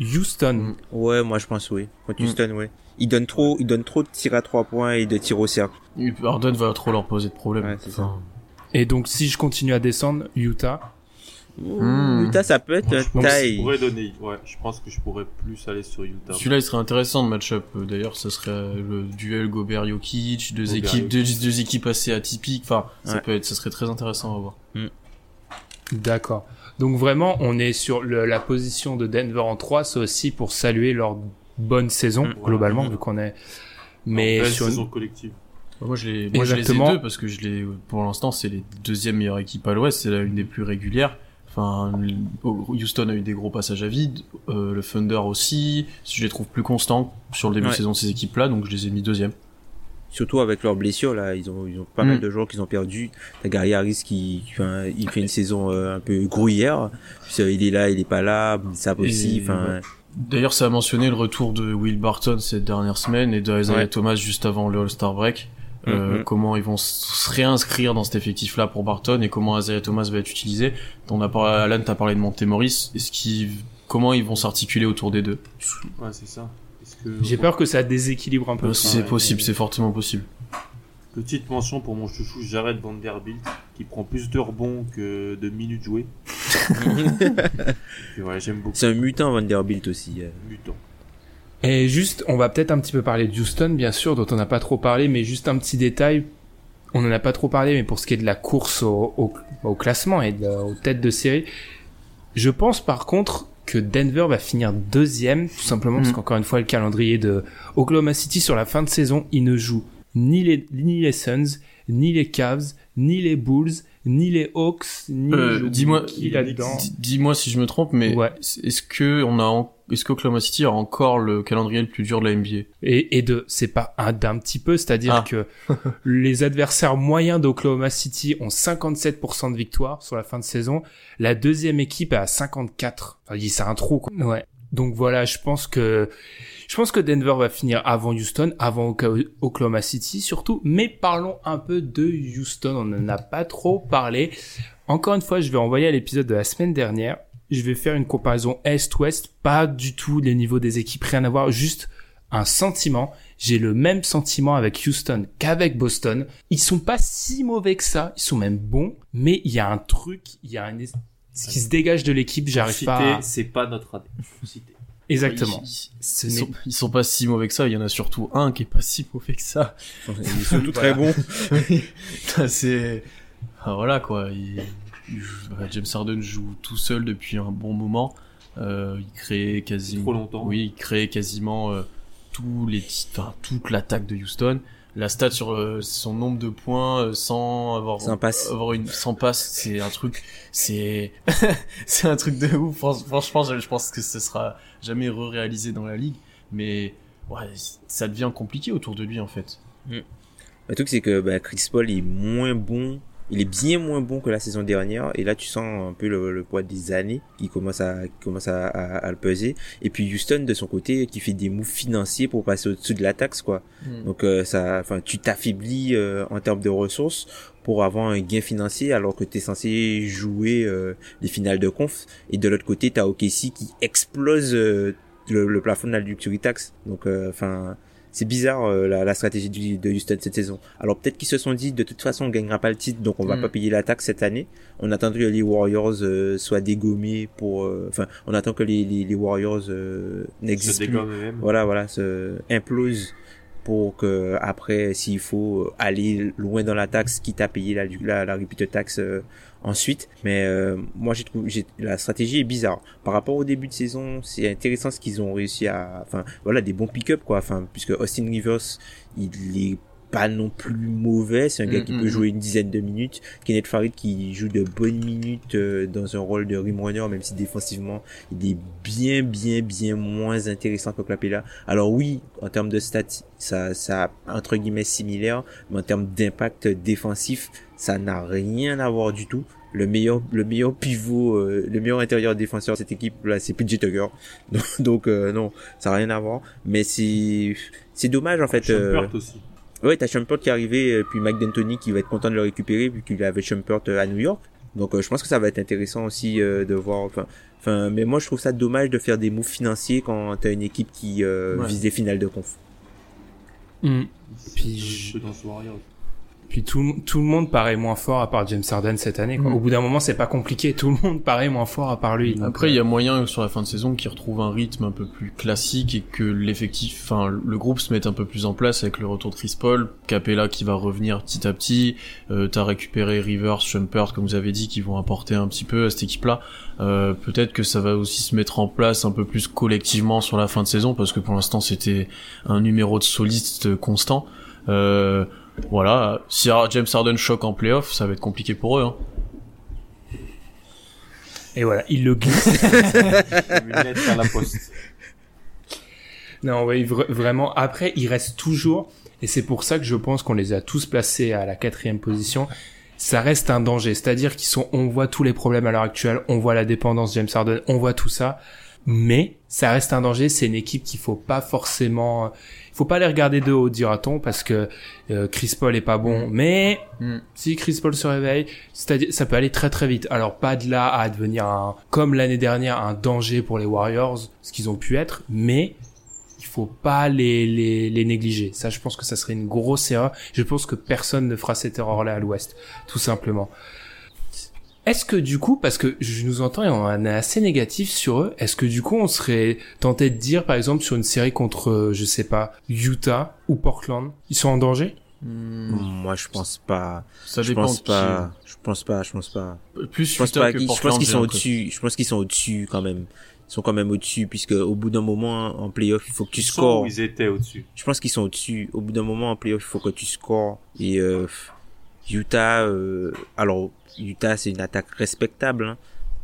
Houston, Mm. Ouais, moi je pense oui. Contre Mm. Houston, ouais. Ils donnent trop, ils donnent trop de tirs à trois points et de tirs au cercle. Harden va trop leur poser de problèmes. Ouais, c'est Enfin, et donc si je continue à descendre, Utah. Hmm. Utah, ça peut être Moi, je pense que je taille. pourrais donner, ouais, je pense que je pourrais plus aller sur Utah. Celui-là, il serait intéressant de match-up. Euh, D'ailleurs, ça serait euh, le duel Gobert-Jokic, deux Gobert, équipes, deux, deux équipes assez atypiques. Enfin, ça Ouais. peut être, ça serait très intéressant à voir. D'accord. Donc vraiment, on est sur le- la position de Denver en 3, c'est aussi pour saluer leur bonne saison, Mm. globalement, vu qu'on est... Mais sur saison collective. Moi, je les, moi, je les ai Exactement. deux parce que je les, pour l'instant, c'est les deuxièmes meilleures équipes à l'Ouest. C'est la une des plus régulières. Enfin, Houston a eu des gros passages à vide, euh, le Thunder aussi. Je les trouve plus constants sur le début de saison de ces équipes-là, donc je les ai mis deuxième. Surtout avec leurs blessures là, ils ont ils ont pas Mm. mal de joueurs qu'ils ont perdu. T'as Gary Harris qui, un- il fait une saison euh, un peu grouillère. Puis, euh, il est là, il est pas là, ça aussi. Enfin, bah, D'ailleurs, ça a mentionné le retour de Will Barton cette dernière semaine et d'Isaiah Ouais. Thomas juste avant le All-Star break. euh, Mhm. comment ils vont se réinscrire dans cet effectif-là pour Barton et comment Isaiah Thomas va être utilisé. On a parlé, Alan, t'as parlé de Montemoris. Est-ce qu'ils, comment ils vont s'articuler autour des deux? Ouais, c'est ça. Que- J'ai peur que ça déséquilibre un peu. Euh, C'est possible, c'est fortement possible. Petite mention pour mon chouchou Jared Vanderbilt, qui prend plus de rebonds que de minutes jouées. Et voilà, j'aime beaucoup. C'est un mutant Vanderbilt aussi. euh. Mutant. Et juste, on va peut-être un petit peu parler de Houston, bien sûr, dont on n'a pas trop parlé, mais juste un petit détail. On en a pas trop parlé, mais pour ce qui est de la course au, au, au classement et de, aux têtes de série, je pense par contre que Denver va finir deuxième, tout simplement parce Mhm. qu'encore une fois, le calendrier de Oklahoma City sur la fin de saison, il ne joue ni les, ni les Suns, ni les Cavs, ni les Bulls, ni les Hawks, ni Euh, dis-moi, qui là-dedans. Dis- Dis-moi si je me trompe, mais Ouais. est-ce que on a, est-ce qu'Oklahoma City a encore le calendrier le plus dur de la NBA Et, et de, c'est pas un d'un petit peu, c'est-à-dire Ah. que les adversaires moyens d'Oklahoma City ont 57% de victoires sur la fin de saison. La deuxième équipe est à 54. Enfin, c'est un trou, quoi. Ouais. Donc voilà, je pense que, je pense que Denver va finir avant Houston, avant Oklahoma City surtout. Mais parlons un peu de Houston. On n'en a pas trop parlé. Encore une fois, je vais envoyer à l'épisode de la semaine dernière. Je vais faire une comparaison Est-Ouest, pas du tout les niveaux des équipes, rien à voir, juste un sentiment. J'ai le même sentiment avec Houston qu'avec Boston. Ils sont pas si mauvais que ça, ils sont même bons, mais il y a un truc, il y a un ce qui se dégage de l'équipe, j'arrive Citer, pas à... c'est pas notre année. Citer. Exactement. Ils, ils sont, ils sont pas si mauvais que ça. Il y en a surtout un qui est pas si mauvais que ça. Ils sont tous très bons. c'est ah, voilà quoi. Il- bah, James Harden joue tout seul depuis un bon moment. Euh, il crée quasiment Trop longtemps. Oui, il crée quasiment euh, tous les enfin, toute l'attaque de Houston. La stat sur euh, son nombre de points euh, sans avoir Sans passe. avoir une sans passe, c'est un truc c'est c'est un truc de ouf. Fran- Franchement, je, je pense que ce sera jamais re-réalisé dans la ligue, mais ouais, ça devient compliqué autour de lui en fait. Le truc, c'est que bah, Chris Paul est moins bon. Il est bien moins bon que la saison dernière. Et là, tu sens un peu le, le poids des années qui commence à, qui commence à, à, à le peser. Et puis Houston, de son côté, qui fait des moves financiers pour passer au-dessus de la taxe, quoi. Donc, euh, ça, enfin, tu t'affaiblis euh, en termes de ressources pour avoir un gain financier alors que tu es censé jouer euh, les finales de conf. Et de l'autre côté, tu as OKC qui explose euh, le, le plafond de la luxury tax. Donc, euh, enfin, c'est bizarre euh, la, la stratégie du- de Houston cette saison. Alors peut-être qu'ils se sont dit de toute façon on gagnera pas le titre donc on va Mm. pas payer la taxe cette année. On attend que les Warriors euh, soient dégommés pour euh, enfin on attend que les, les, les Warriors euh, n'existent plus. Voilà voilà se implose pour que après s'il faut aller loin dans la taxe quitte à payer la la, la repeat tax euh, ensuite. Mais euh, moi j'ai trouvé la stratégie est bizarre. Par rapport au début de saison c'est intéressant ce qu'ils ont réussi à enfin voilà des bons pick-up quoi. Enfin puisque Austin Rivers il est pas non plus mauvais. C'est un gars Mm, qui mm, peut mm. jouer une dizaine de minutes. Kenneth Farid qui joue de bonnes minutes euh, dans un rôle de rim runner même si défensivement il est bien bien bien moins intéressant que Clapella alors oui en termes de stats ça ça entre guillemets similaire mais en termes d'impact défensif ça n'a rien à voir du tout. Le meilleur le meilleur pivot euh, le meilleur intérieur défenseur de cette équipe là c'est PJ Tucker. Donc, donc, euh, non ça n'a rien à voir. Mais c'est c'est dommage en fait euh, Shumpert aussi. Ouais, t'as Shumpert qui est arrivé, euh, puis Mike D'Antoni qui va être content de le récupérer, vu qu'il avait Shumpert euh, à New York. Donc euh, je pense que ça va être intéressant aussi euh, de voir. Enfin, enfin, mais moi je trouve ça dommage de faire des moves financiers quand t'as une équipe qui euh, Ouais. vise des finales de conf. Hmm. Puis Puis je- dans ce Warriors. Puis tout, tout le monde paraît moins fort à part James Harden cette année. Quoi. Mm. Au bout d'un moment, c'est pas compliqué. Tout le monde paraît moins fort à part lui. Donc, Après, il euh, y a moyen sur la fin de saison qu'il retrouve un rythme un peu plus classique et que l'effectif, enfin, le groupe se mette un peu plus en place avec le retour de Chris Paul, Capella qui va revenir petit à petit, euh, t'as récupéré Rivers, Shumpert, comme vous avez dit, qui vont apporter un petit peu à cette équipe-là. Euh, peut-être que ça va aussi se mettre en place un peu plus collectivement sur la fin de saison parce que pour l'instant c'était un numéro de soliste constant. Euh, voilà, si James Harden choque en playoff, ça va être compliqué pour eux. Hein. Et voilà, il le glisse. À la poste. non, oui, vra- vraiment. Après, il reste toujours, et c'est pour ça que je pense qu'on les a tous placés à la quatrième position. Ça reste un danger. C'est-à-dire qu'ils sont, on voit tous les problèmes à l'heure actuelle, on voit la dépendance James Harden, on voit tout ça. mais ça reste un danger. C'est une équipe qu'il faut pas forcément, faut pas les regarder de haut, dira-t-on, parce que euh, Chris Paul est pas bon. Mais Mm. si Chris Paul se réveille, c'est-à-dire, ça peut aller très très vite. Alors pas de là à devenir un, comme l'année dernière, un danger pour les Warriors, ce qu'ils ont pu être, mais il faut pas les, les, les négliger. Ça, je pense que ça serait une grosse erreur. Je pense que personne ne fera cette erreur-là à l'Ouest, tout simplement. Est-ce que du coup, parce que je nous entends et on est assez négatif sur eux, est-ce que du coup on serait tenté de dire, par exemple, sur une série contre, euh, je sais pas, Utah ou Portland, ils sont en danger? Hmm, Moi, je pense pas. ça je dépend pense qui- pas. Je pense pas. Je pense pas. Plus Je pense Utah pas. que qu'ils- Je Portland, pense qu'ils sont au-dessus. Je pense qu'ils sont au-dessus quand même. Ils sont quand même au-dessus puisque au bout d'un moment en playoff, il faut que tu Ils sont scores. où ils étaient au-dessus? Je pense qu'ils sont au-dessus. Au bout d'un moment en playoff, il faut que tu scores. Et euh, Utah, euh, alors Utah c'est une attaque respectable, hein,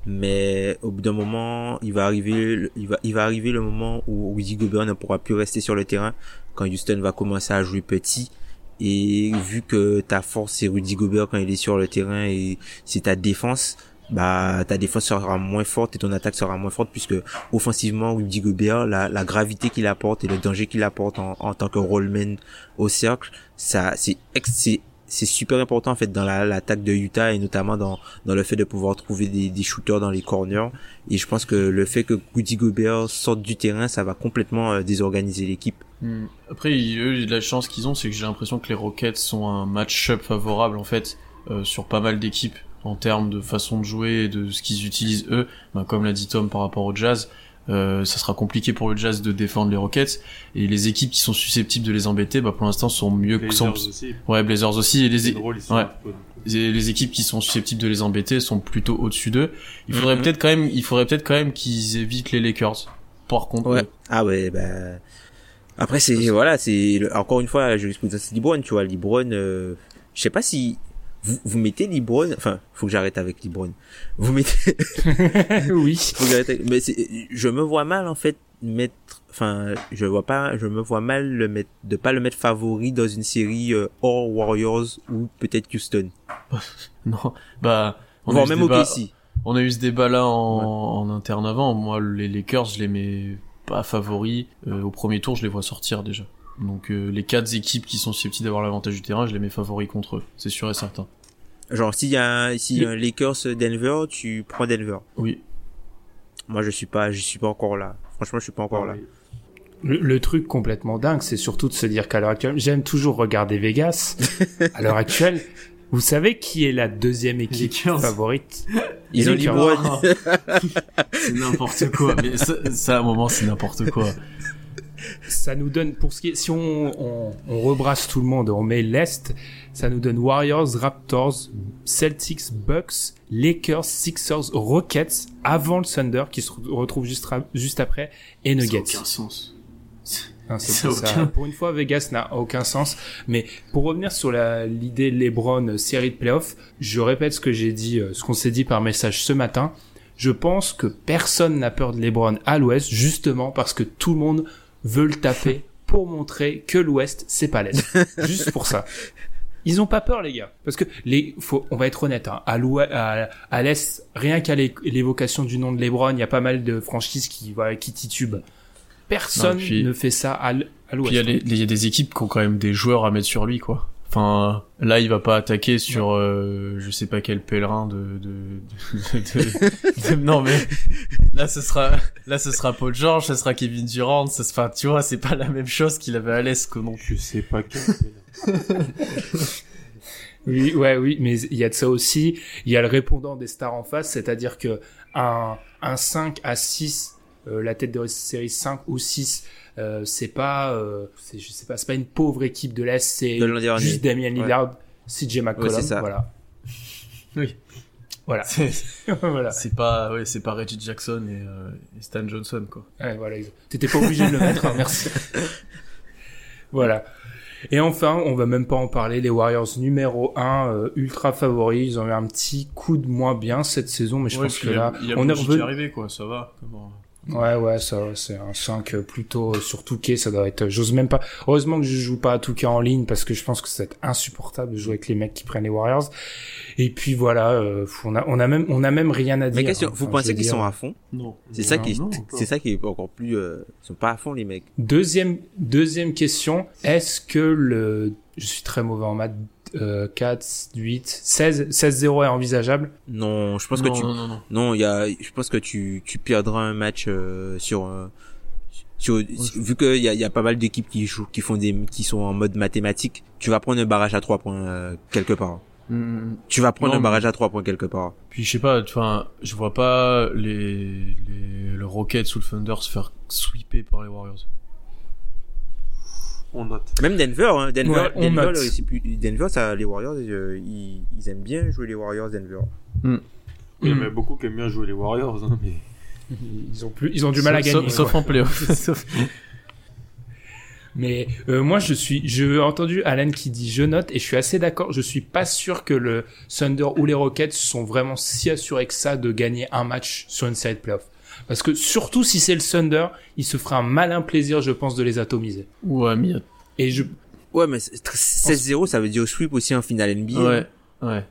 mais au bout d'un moment, il va arriver, il va, il va arriver le moment où Rudy Gobert ne pourra plus rester sur le terrain quand Houston va commencer à jouer petit. Et vu que ta force c'est Rudy Gobert quand il est sur le terrain et c'est ta défense, bah ta défense sera moins forte et ton attaque sera moins forte puisque offensivement Rudy Gobert la, gravité qu'il apporte et le danger qu'il apporte en, tant que rollman au cercle ça c'est c'est super important en fait dans la- l'attaque de Utah et notamment dans dans le fait de pouvoir trouver des, des shooters dans les corners et je pense que le fait que Rudy Gobert sorte du terrain ça va complètement euh, désorganiser l'équipe Hmm. Après, eux, la chance qu'ils ont, c'est que j'ai l'impression que les Rockets sont un match-up favorable en fait euh, sur pas mal d'équipes en termes de façon de jouer et de ce qu'ils utilisent eux. Ben, comme l'a dit Tom par rapport au Jazz, ça sera compliqué pour le Jazz de défendre les Rockets et les équipes qui sont susceptibles de les embêter, bah, pour l'instant sont mieux que sont. Blazers aussi. Ouais, Blazers aussi et les, C'est drôle, ouais. peu- les, équipes qui sont susceptibles de les embêter sont plutôt au-dessus d'eux. Il faudrait Mhm. peut-être quand même, il faudrait peut-être quand même qu'ils évitent les Lakers. Par contre, Ouais. Ah ouais, bah. Après, c'est, voilà, c'est, encore une fois, la jurisprudence Libron, tu vois, Libron, euh, je sais pas si, vous, vous mettez Libron, enfin, faut que j'arrête avec Libron. Vous mettez, Oui. faut que j'arrête avec- mais c'est, je me vois mal, en fait, mettre, enfin, je vois pas, je me vois mal le mettre, de pas le mettre favori dans une série, euh, hors Warriors ou peut-être Houston. non, bah, on Voire même débat, OKC. on a eu ce débat là en, en interne avant. Moi, les Lakers, je les mets pas favoris. Euh, au premier tour, je les vois sortir déjà. Donc euh, les quatre équipes qui sont susceptibles d'avoir l'avantage du terrain, je les mets favoris contre eux, c'est sûr et certain. Genre, s'il y a, un- s'il y a un Lakers Denver, tu prends Denver. Oui. Moi, je suis pas, je suis pas encore là. Franchement, je suis pas encore là. Le, le truc complètement dingue, c'est surtout de se dire qu'à l'heure actuelle, j'aime toujours regarder Vegas. à l'heure actuelle, vous savez qui est la deuxième équipe Lakers. favorite? Ils ont c'est n'importe quoi. Mais ça, ça, à un moment, c'est n'importe quoi. Ça nous donne, pour ce qui est, si on, on, on rebrasse tout le monde, on met l'Est, ça nous donne Warriors, Raptors, Celtics, Bucks, Lakers, Sixers, Rockets, avant le Thunder, qui se re- retrouve juste, après, et Ça n'a Nuggets. aucun sens. Hein, c'est Ça a ça. aucun- Pour une fois, Vegas n'a aucun sens. Mais pour revenir sur l'idée LeBron euh, série de playoffs, je répète ce que j'ai dit, euh, ce qu'on s'est dit par message ce matin. Je pense que personne n'a peur de LeBron à l'Ouest, justement parce que tout le monde veut le taper pour montrer que l'Ouest c'est pas l'Est. Juste pour ça. Ils ont pas peur les gars, parce que les, faut, on va être honnête, hein, à l'Ouest, à, à l'Est, rien qu'à l'é- l'évocation du nom de LeBron, il y a pas mal de franchises qui, voilà, qui titubent. Personne Non, puis- ne fait ça à Puis l'Ouest. il y, a les- il y a des équipes qui ont quand même des joueurs à mettre sur lui, quoi. Enfin, là, il va pas attaquer sur, euh, je sais pas quel pèlerin de, de, de, de- de- non mais là, ce sera, là, ce sera Paul George, ce sera Kevin Durant, ce sera, tu vois, c'est pas la même chose qu'il avait à l'Est, quoi, non. Je sais pas quel. Oui, ouais, oui, mais il y a de ça aussi. Il y a le répondant des stars en face, c'est-à-dire que un, un 5 à 6, euh, la tête de série 5 ou 6, euh, c'est pas, euh, c'est, je sais pas, c'est pas une pauvre équipe de l'Est, c'est De juste Damien Lillard, CJ McCollum, Ouais, c'est ça. voilà. Oui. Voilà. C'est voilà. c'est pas, ouais, c'est pas Reggie Jackson et, euh, et Stan Johnson, quoi. Ouais, voilà. T'étais pas obligé de le mettre, hein, merci. voilà. Et enfin, on va même pas en parler, les Warriors numéro 1, euh, ultra favoris, ils ont eu un petit coup de moins bien cette saison, mais je Ouais, pense que il y a- là, il y a on est revenu. arrivé, quoi, ça va. Comment- Ouais, ouais, ça, c'est un 5 plutôt sur Touquet, ça doit être, j'ose même pas, heureusement que je joue pas à Touquet en ligne parce que je pense que ça va être insupportable de jouer avec les mecs qui prennent les Warriors. Et puis voilà, euh, on a, on a même, on a même rien à dire. Mais question, hein. vous Enfin, pensez qu'ils sont à fond? Non. C'est ça qui, c'est ça qui est encore plus, euh, ils sont pas à fond les mecs. Deuxième, deuxième question, est-ce que le, je suis très mauvais en maths, euh, 4, 8, 16, 16-0 est envisageable? Non, je pense non, que tu, non, non, non. non, il y a, je pense que tu, tu perdras un match euh, sur, euh, sur, vu qu'il y a, il y a pas mal d'équipes qui jouent, qui font des, qui sont en mode mathématique. Tu vas prendre un barrage à trois points euh, quelque part. Mm. Tu vas prendre Non, un barrage à trois points quelque part. Puis je sais pas, enfin, je vois pas les, les le Rockets ou le Thunder se faire sweeper par les Warriors. On note. Même Denver, hein, Denver, Ouais, on Denver, note. plus, Denver, ça, les Warriors, euh, ils, ils aiment bien jouer les Warriors Denver. Il y en a beaucoup qui aiment bien jouer les Warriors, hein, mais Ils ont plus, ils ont du mal à gagner. Sauf, en playoff. Mais euh, moi je suis, j'ai entendu Alan qui dit je note et je suis assez d'accord. Je suis pas sûr que le Thunder ou les Rockets sont vraiment si assurés que ça de gagner un match sur une série de playoffs. Parce que surtout si c'est le Thunder, il se fera un malin plaisir, je pense, de les atomiser. ouais, mais Et je, Ouais, mais c'est- 16-0, ça veut dire sweep aussi en finale NBA. ouais, ouais.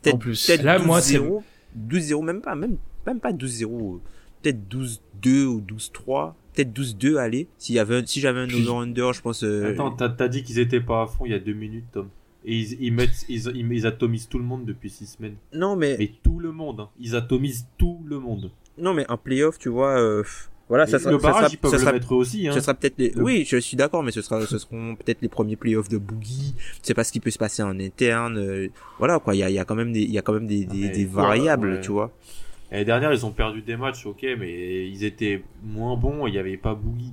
Peut-être, En plus. peut-être Là, moi, c'est- 12-0, 12-0, même pas, même, même pas 12-0. Peut-être 12-2 ou 12-3. Peut-être 12-2, allez. S'il y avait, un- si j'avais un over-under, je pense, euh, Attends, t'as t'as dit qu'ils étaient pas à fond il y a deux minutes, Tom. Et ils, ils mettent, ils, ils, ils atomisent tout le monde depuis six semaines. non, mais, Mais tout le monde, hein. ils atomisent tout le monde. Non, mais en playoff, tu vois, euh, voilà, ça sera, le ça barrage, sera, ils peuvent ça le sera, mettre aussi. Hein. ce sera peut-être les, Le- oui, je suis d'accord, mais ce sera, ce seront peut-être les premiers playoffs de Boogie. Tu sais pas ce qui peut se passer en interne. euh, voilà, quoi. Il y a, il y a quand même des, il y a quand même des, des, mais des quoi, variables, ouais. tu vois. L'année dernière, ils ont perdu des matchs, ok, mais ils étaient moins bons, il n'y avait pas Boogie.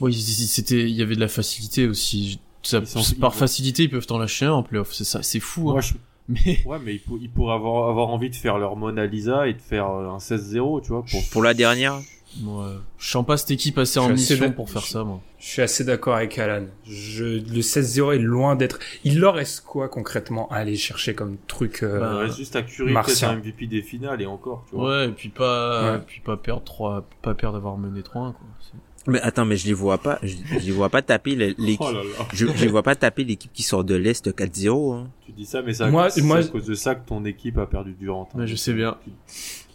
Oui, c'était, il y avait de la facilité aussi. Ça, Ils par ils- facilité, ils peuvent t'en lâcher un en playoff. C'est ça, c'est fou. Moi, Hein. je- Mais Ouais, mais ils, pour- ils pourraient avoir, avoir envie de faire leur Mona Lisa et de faire euh, un 16-0, tu vois. Pour... Pour la dernière, moi, je sens pas cette équipe assez en mission pour faire ça, moi. je suis assez d'accord avec Alan. Je, le 16-0 est loin d'être. Il leur reste quoi concrètement à aller chercher comme truc euh, Bah, Il reste juste à peut-être un MVP des finales et encore, tu vois. Ouais, et puis pas, Ouais. puis pas perdre 3, pas perdre d'avoir mené 3-1, quoi. Mais attends, mais je les vois pas, je, je les vois pas taper les- l'équipe. Oh. Je, je les vois pas taper l'équipe qui sort de l'Est 4-0, hein. Tu dis ça, mais c'est à, Moi- c'est moi- à cause de ça que ton équipe a perdu Durant. hein. Mais je sais bien.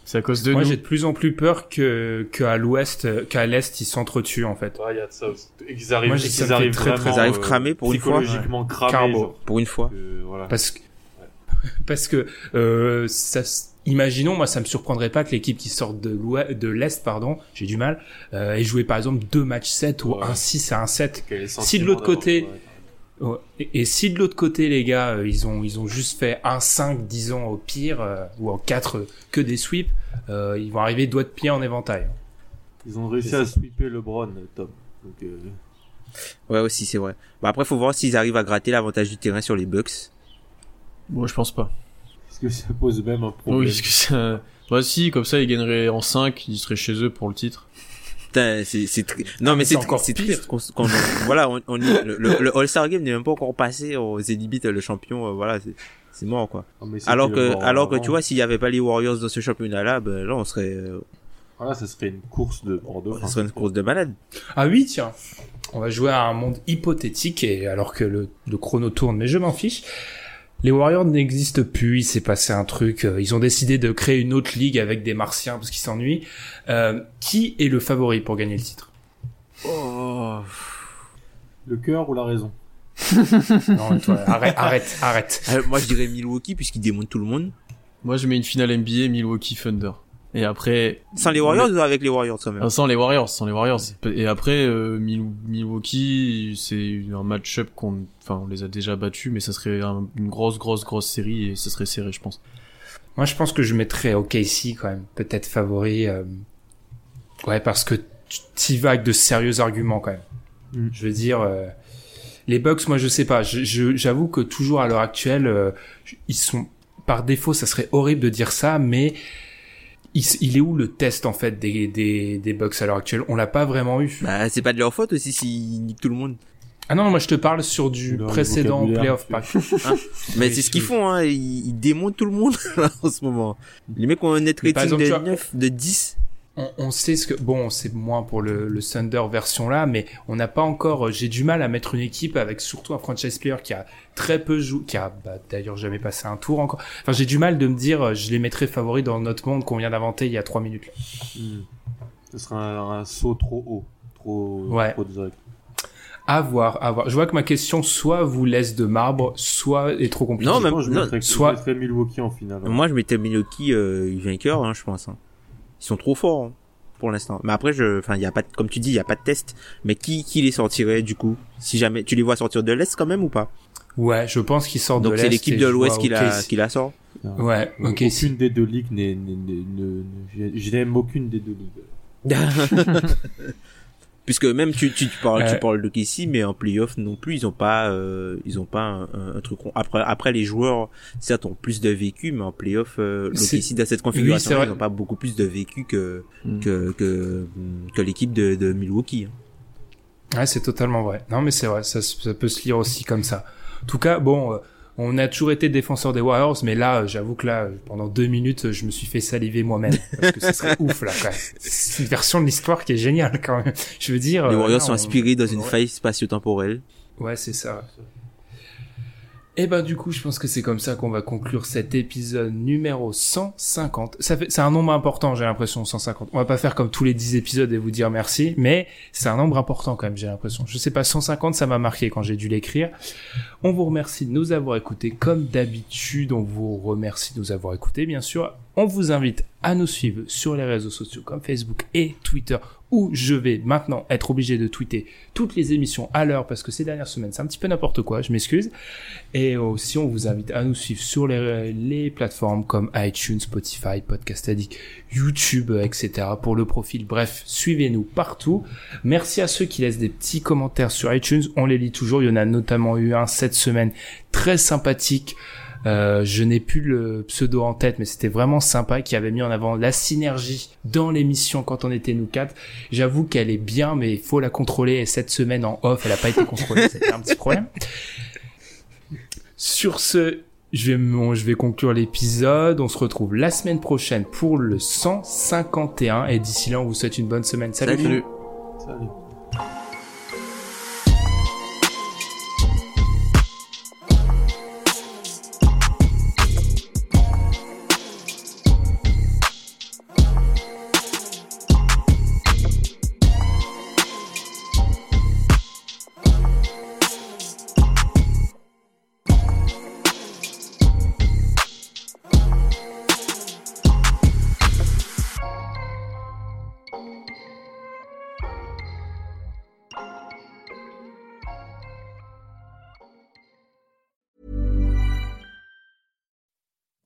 C'est à cause de Moi, nous. j'ai de plus en plus peur que qu'à l'Ouest, euh, qu'à l'Est, ils s'entretuent en fait. Ouais, y a de ça aussi. Qu'ils arrivent, Moi, fait arrivent très, très- Ils arrivent euh, cramés pour une fois. Psychologiquement cramés, genre. Pour une fois. Que, voilà. Parce que parce que euh, ça, imaginons, moi, ça me surprendrait pas que l'équipe qui sort de l'Ouest, de l'Est, pardon, j'ai du mal, euh, ait joué par exemple deux matchs 7 ou Ouais. un 6 à un 7. Quel est le Si de l'autre côté- ouais. Et, et si de l'autre côté, les gars, euh, ils ont ils ont juste fait un 5, disons au pire, euh, ou en 4 euh, que des sweeps, euh, ils vont arriver doigt de pied en éventail. Ils ont réussi à sweeper LeBron, Tom. Donc, euh, Ouais, aussi, c'est vrai. Bah, après, faut voir s'ils arrivent à gratter l'avantage du terrain sur les Bucks. Moi, je pense pas. est-ce que ça pose même un problème Oui, parce que ça, bah si, comme ça, ils gagneraient en 5, ils seraient chez eux pour le titre. Putain, c'est, c'est non, mais c'est c'est, encore c'est pire. triste qu'on, qu'on- voilà, on, on y- le, le- le All-Star Game n'est même pas encore passé, on limite le champion, euh, voilà, c'est, c'est mort, quoi. Ah, Alors que, alors que tu vois, s'il y avait pas les Warriors dans ce championnat-là, ben, là, on serait, euh, Voilà, ça serait une course de Bordeaux. on serait une course de malade. Ah oui, tiens. On va jouer à un monde hypothétique et alors que le, le chrono tourne, mais je m'en fiche. Les Warriors n'existent plus, il s'est passé un truc, euh, ils ont décidé de créer une autre ligue avec des martiens parce qu'ils s'ennuient. Euh, qui est le favori pour gagner le titre? Oh. Le cœur ou la raison? Non, toi, arrête, arrête, arrête. Euh, moi, je dirais Milwaukee, puisqu'ils démontent tout le monde. Moi, je mets une finale NBA Milwaukee Thunder. Et après, Sans les Warriors ou avec les Warriors, quand même? Ah, sans les Warriors, sans les Warriors. Et après, euh, Mil- Milwaukee, c'est un match-up qu'on, enfin, on les a déjà battus, mais ça serait un- une grosse, grosse, grosse série et ça serait serré, je pense. Moi, je pense que je mettrais OKC quand même, peut-être favori. euh, Ouais, parce que tu t'y vas avec de sérieux arguments quand même. Mm. Je veux dire, euh, les Bucks, moi, je sais pas. J'avoue que toujours à l'heure actuelle, euh, ils sont par défaut, ça serait horrible de dire ça, mais il, est où le test en fait des des, des Bucks à l'heure actuelle? On l'a pas vraiment eu. Bah, c'est pas de leur faute aussi s'ils niquent tout le monde. Ah non, moi je te parle sur du précédent playoff. monsieur. Par... Mais c'est ce qu'ils font, hein. Ils, ils démontent tout le monde, là, en ce moment. Les mecs ont un net rating exemple, de tu vois- 9, de 10. On, on sait ce que bon, c'est moins pour le, le Thunder version là, mais on n'a pas encore. euh, J'ai du mal à mettre une équipe avec surtout un franchise player qui a très peu joué, qui a bah, d'ailleurs jamais passé un tour encore. Enfin, j'ai du mal de me dire, euh, je les mettrais favoris dans notre monde qu'on vient d'inventer il y a trois minutes. Là. Hmm. Ce sera un, un saut trop haut. Trop, Ouais. trop direct. À voir, à voir. Je vois que ma question soit vous laisse de marbre, soit est trop compliquée. Non, même- Moi, je non, mettrais, soit- je mettrais Milwaukee en finale. hein. Moi, je mettais Milwaukee euh, vainqueur, hein, je pense. hein. Ils sont trop forts hein, pour l'instant. Mais après, je, enfin, il y a pas, de- comme tu dis, il y a pas de test. Mais qui, qui les sortirait du coup? Si jamais, tu les vois sortir de l'est quand même ou pas? Ouais, je pense qu'ils sortent de Donc l'Est. c'est l'équipe de l'ouest qui la, qui la sort. Ouais, ok. Aucune si. des deux ligues n'est, n'est- n'est- ne, ne- je n'aime aucune des deux ligues. Puisque même tu, tu, tu parles, tu parles de Casey, mais en playoff non plus, ils ont pas, euh, ils ont pas un, un- un truc. Après, après les joueurs, certes, ont plus de vécu, mais en playoff, euh, l'OKC dans cette configuration, ils ont pas beaucoup plus de vécu que Mm. que que, que l'équipe de, de Milwaukee. hein. Ouais, c'est totalement vrai. Non, mais c'est vrai, ça, ça peut se lire aussi comme ça. En tout cas, bon, euh, on a toujours été défenseur des Warriors, mais là, j'avoue que là, pendant deux minutes, je me suis fait saliver moi-même. Parce que ce serait ouf, là, quand même. C'est une version de l'histoire qui est géniale, quand même. Je veux dire... Les euh, Warriors là, sont on- inspirés dans une aurait- faille spatio-temporelle. Ouais, c'est ça. Et ben du coup, je pense que c'est comme ça qu'on va conclure cet épisode numéro 150. Ça fait, c'est un nombre important, j'ai l'impression, 150. On va pas faire comme tous les 10 épisodes et vous dire merci, mais c'est un nombre important quand même, j'ai l'impression. Je sais pas, 150, ça m'a marqué quand j'ai dû l'écrire. On vous remercie de nous avoir écoutés comme d'habitude. On vous remercie de nous avoir écoutés, bien sûr. On vous invite à nous suivre sur les réseaux sociaux comme Facebook et Twitter où je vais maintenant être obligé de tweeter toutes les émissions à l'heure parce que ces dernières semaines c'est un petit peu n'importe quoi, je m'excuse. Et aussi on vous invite à nous suivre sur les, plateformes comme iTunes, Spotify, Podcast Addict, YouTube, etc. pour le profil. Bref, suivez-nous partout. Merci à ceux qui laissent des petits commentaires sur iTunes, on les lit toujours. Il y en a notamment eu un cette semaine très sympathique. Euh, je n'ai plus le pseudo en tête, mais c'était vraiment sympa, qui avait mis en avant la synergie dans l'émission quand on était nous quatre. J'avoue qu'elle est bien, mais il faut la contrôler. Et cette semaine en off, elle n'a pas été contrôlée, c'était un petit problème. Sur ce, je vais, bon, je vais conclure l'épisode. On se retrouve la semaine prochaine pour le 151. Et d'ici là, on vous souhaite une bonne semaine. Salut. Salut. Salut.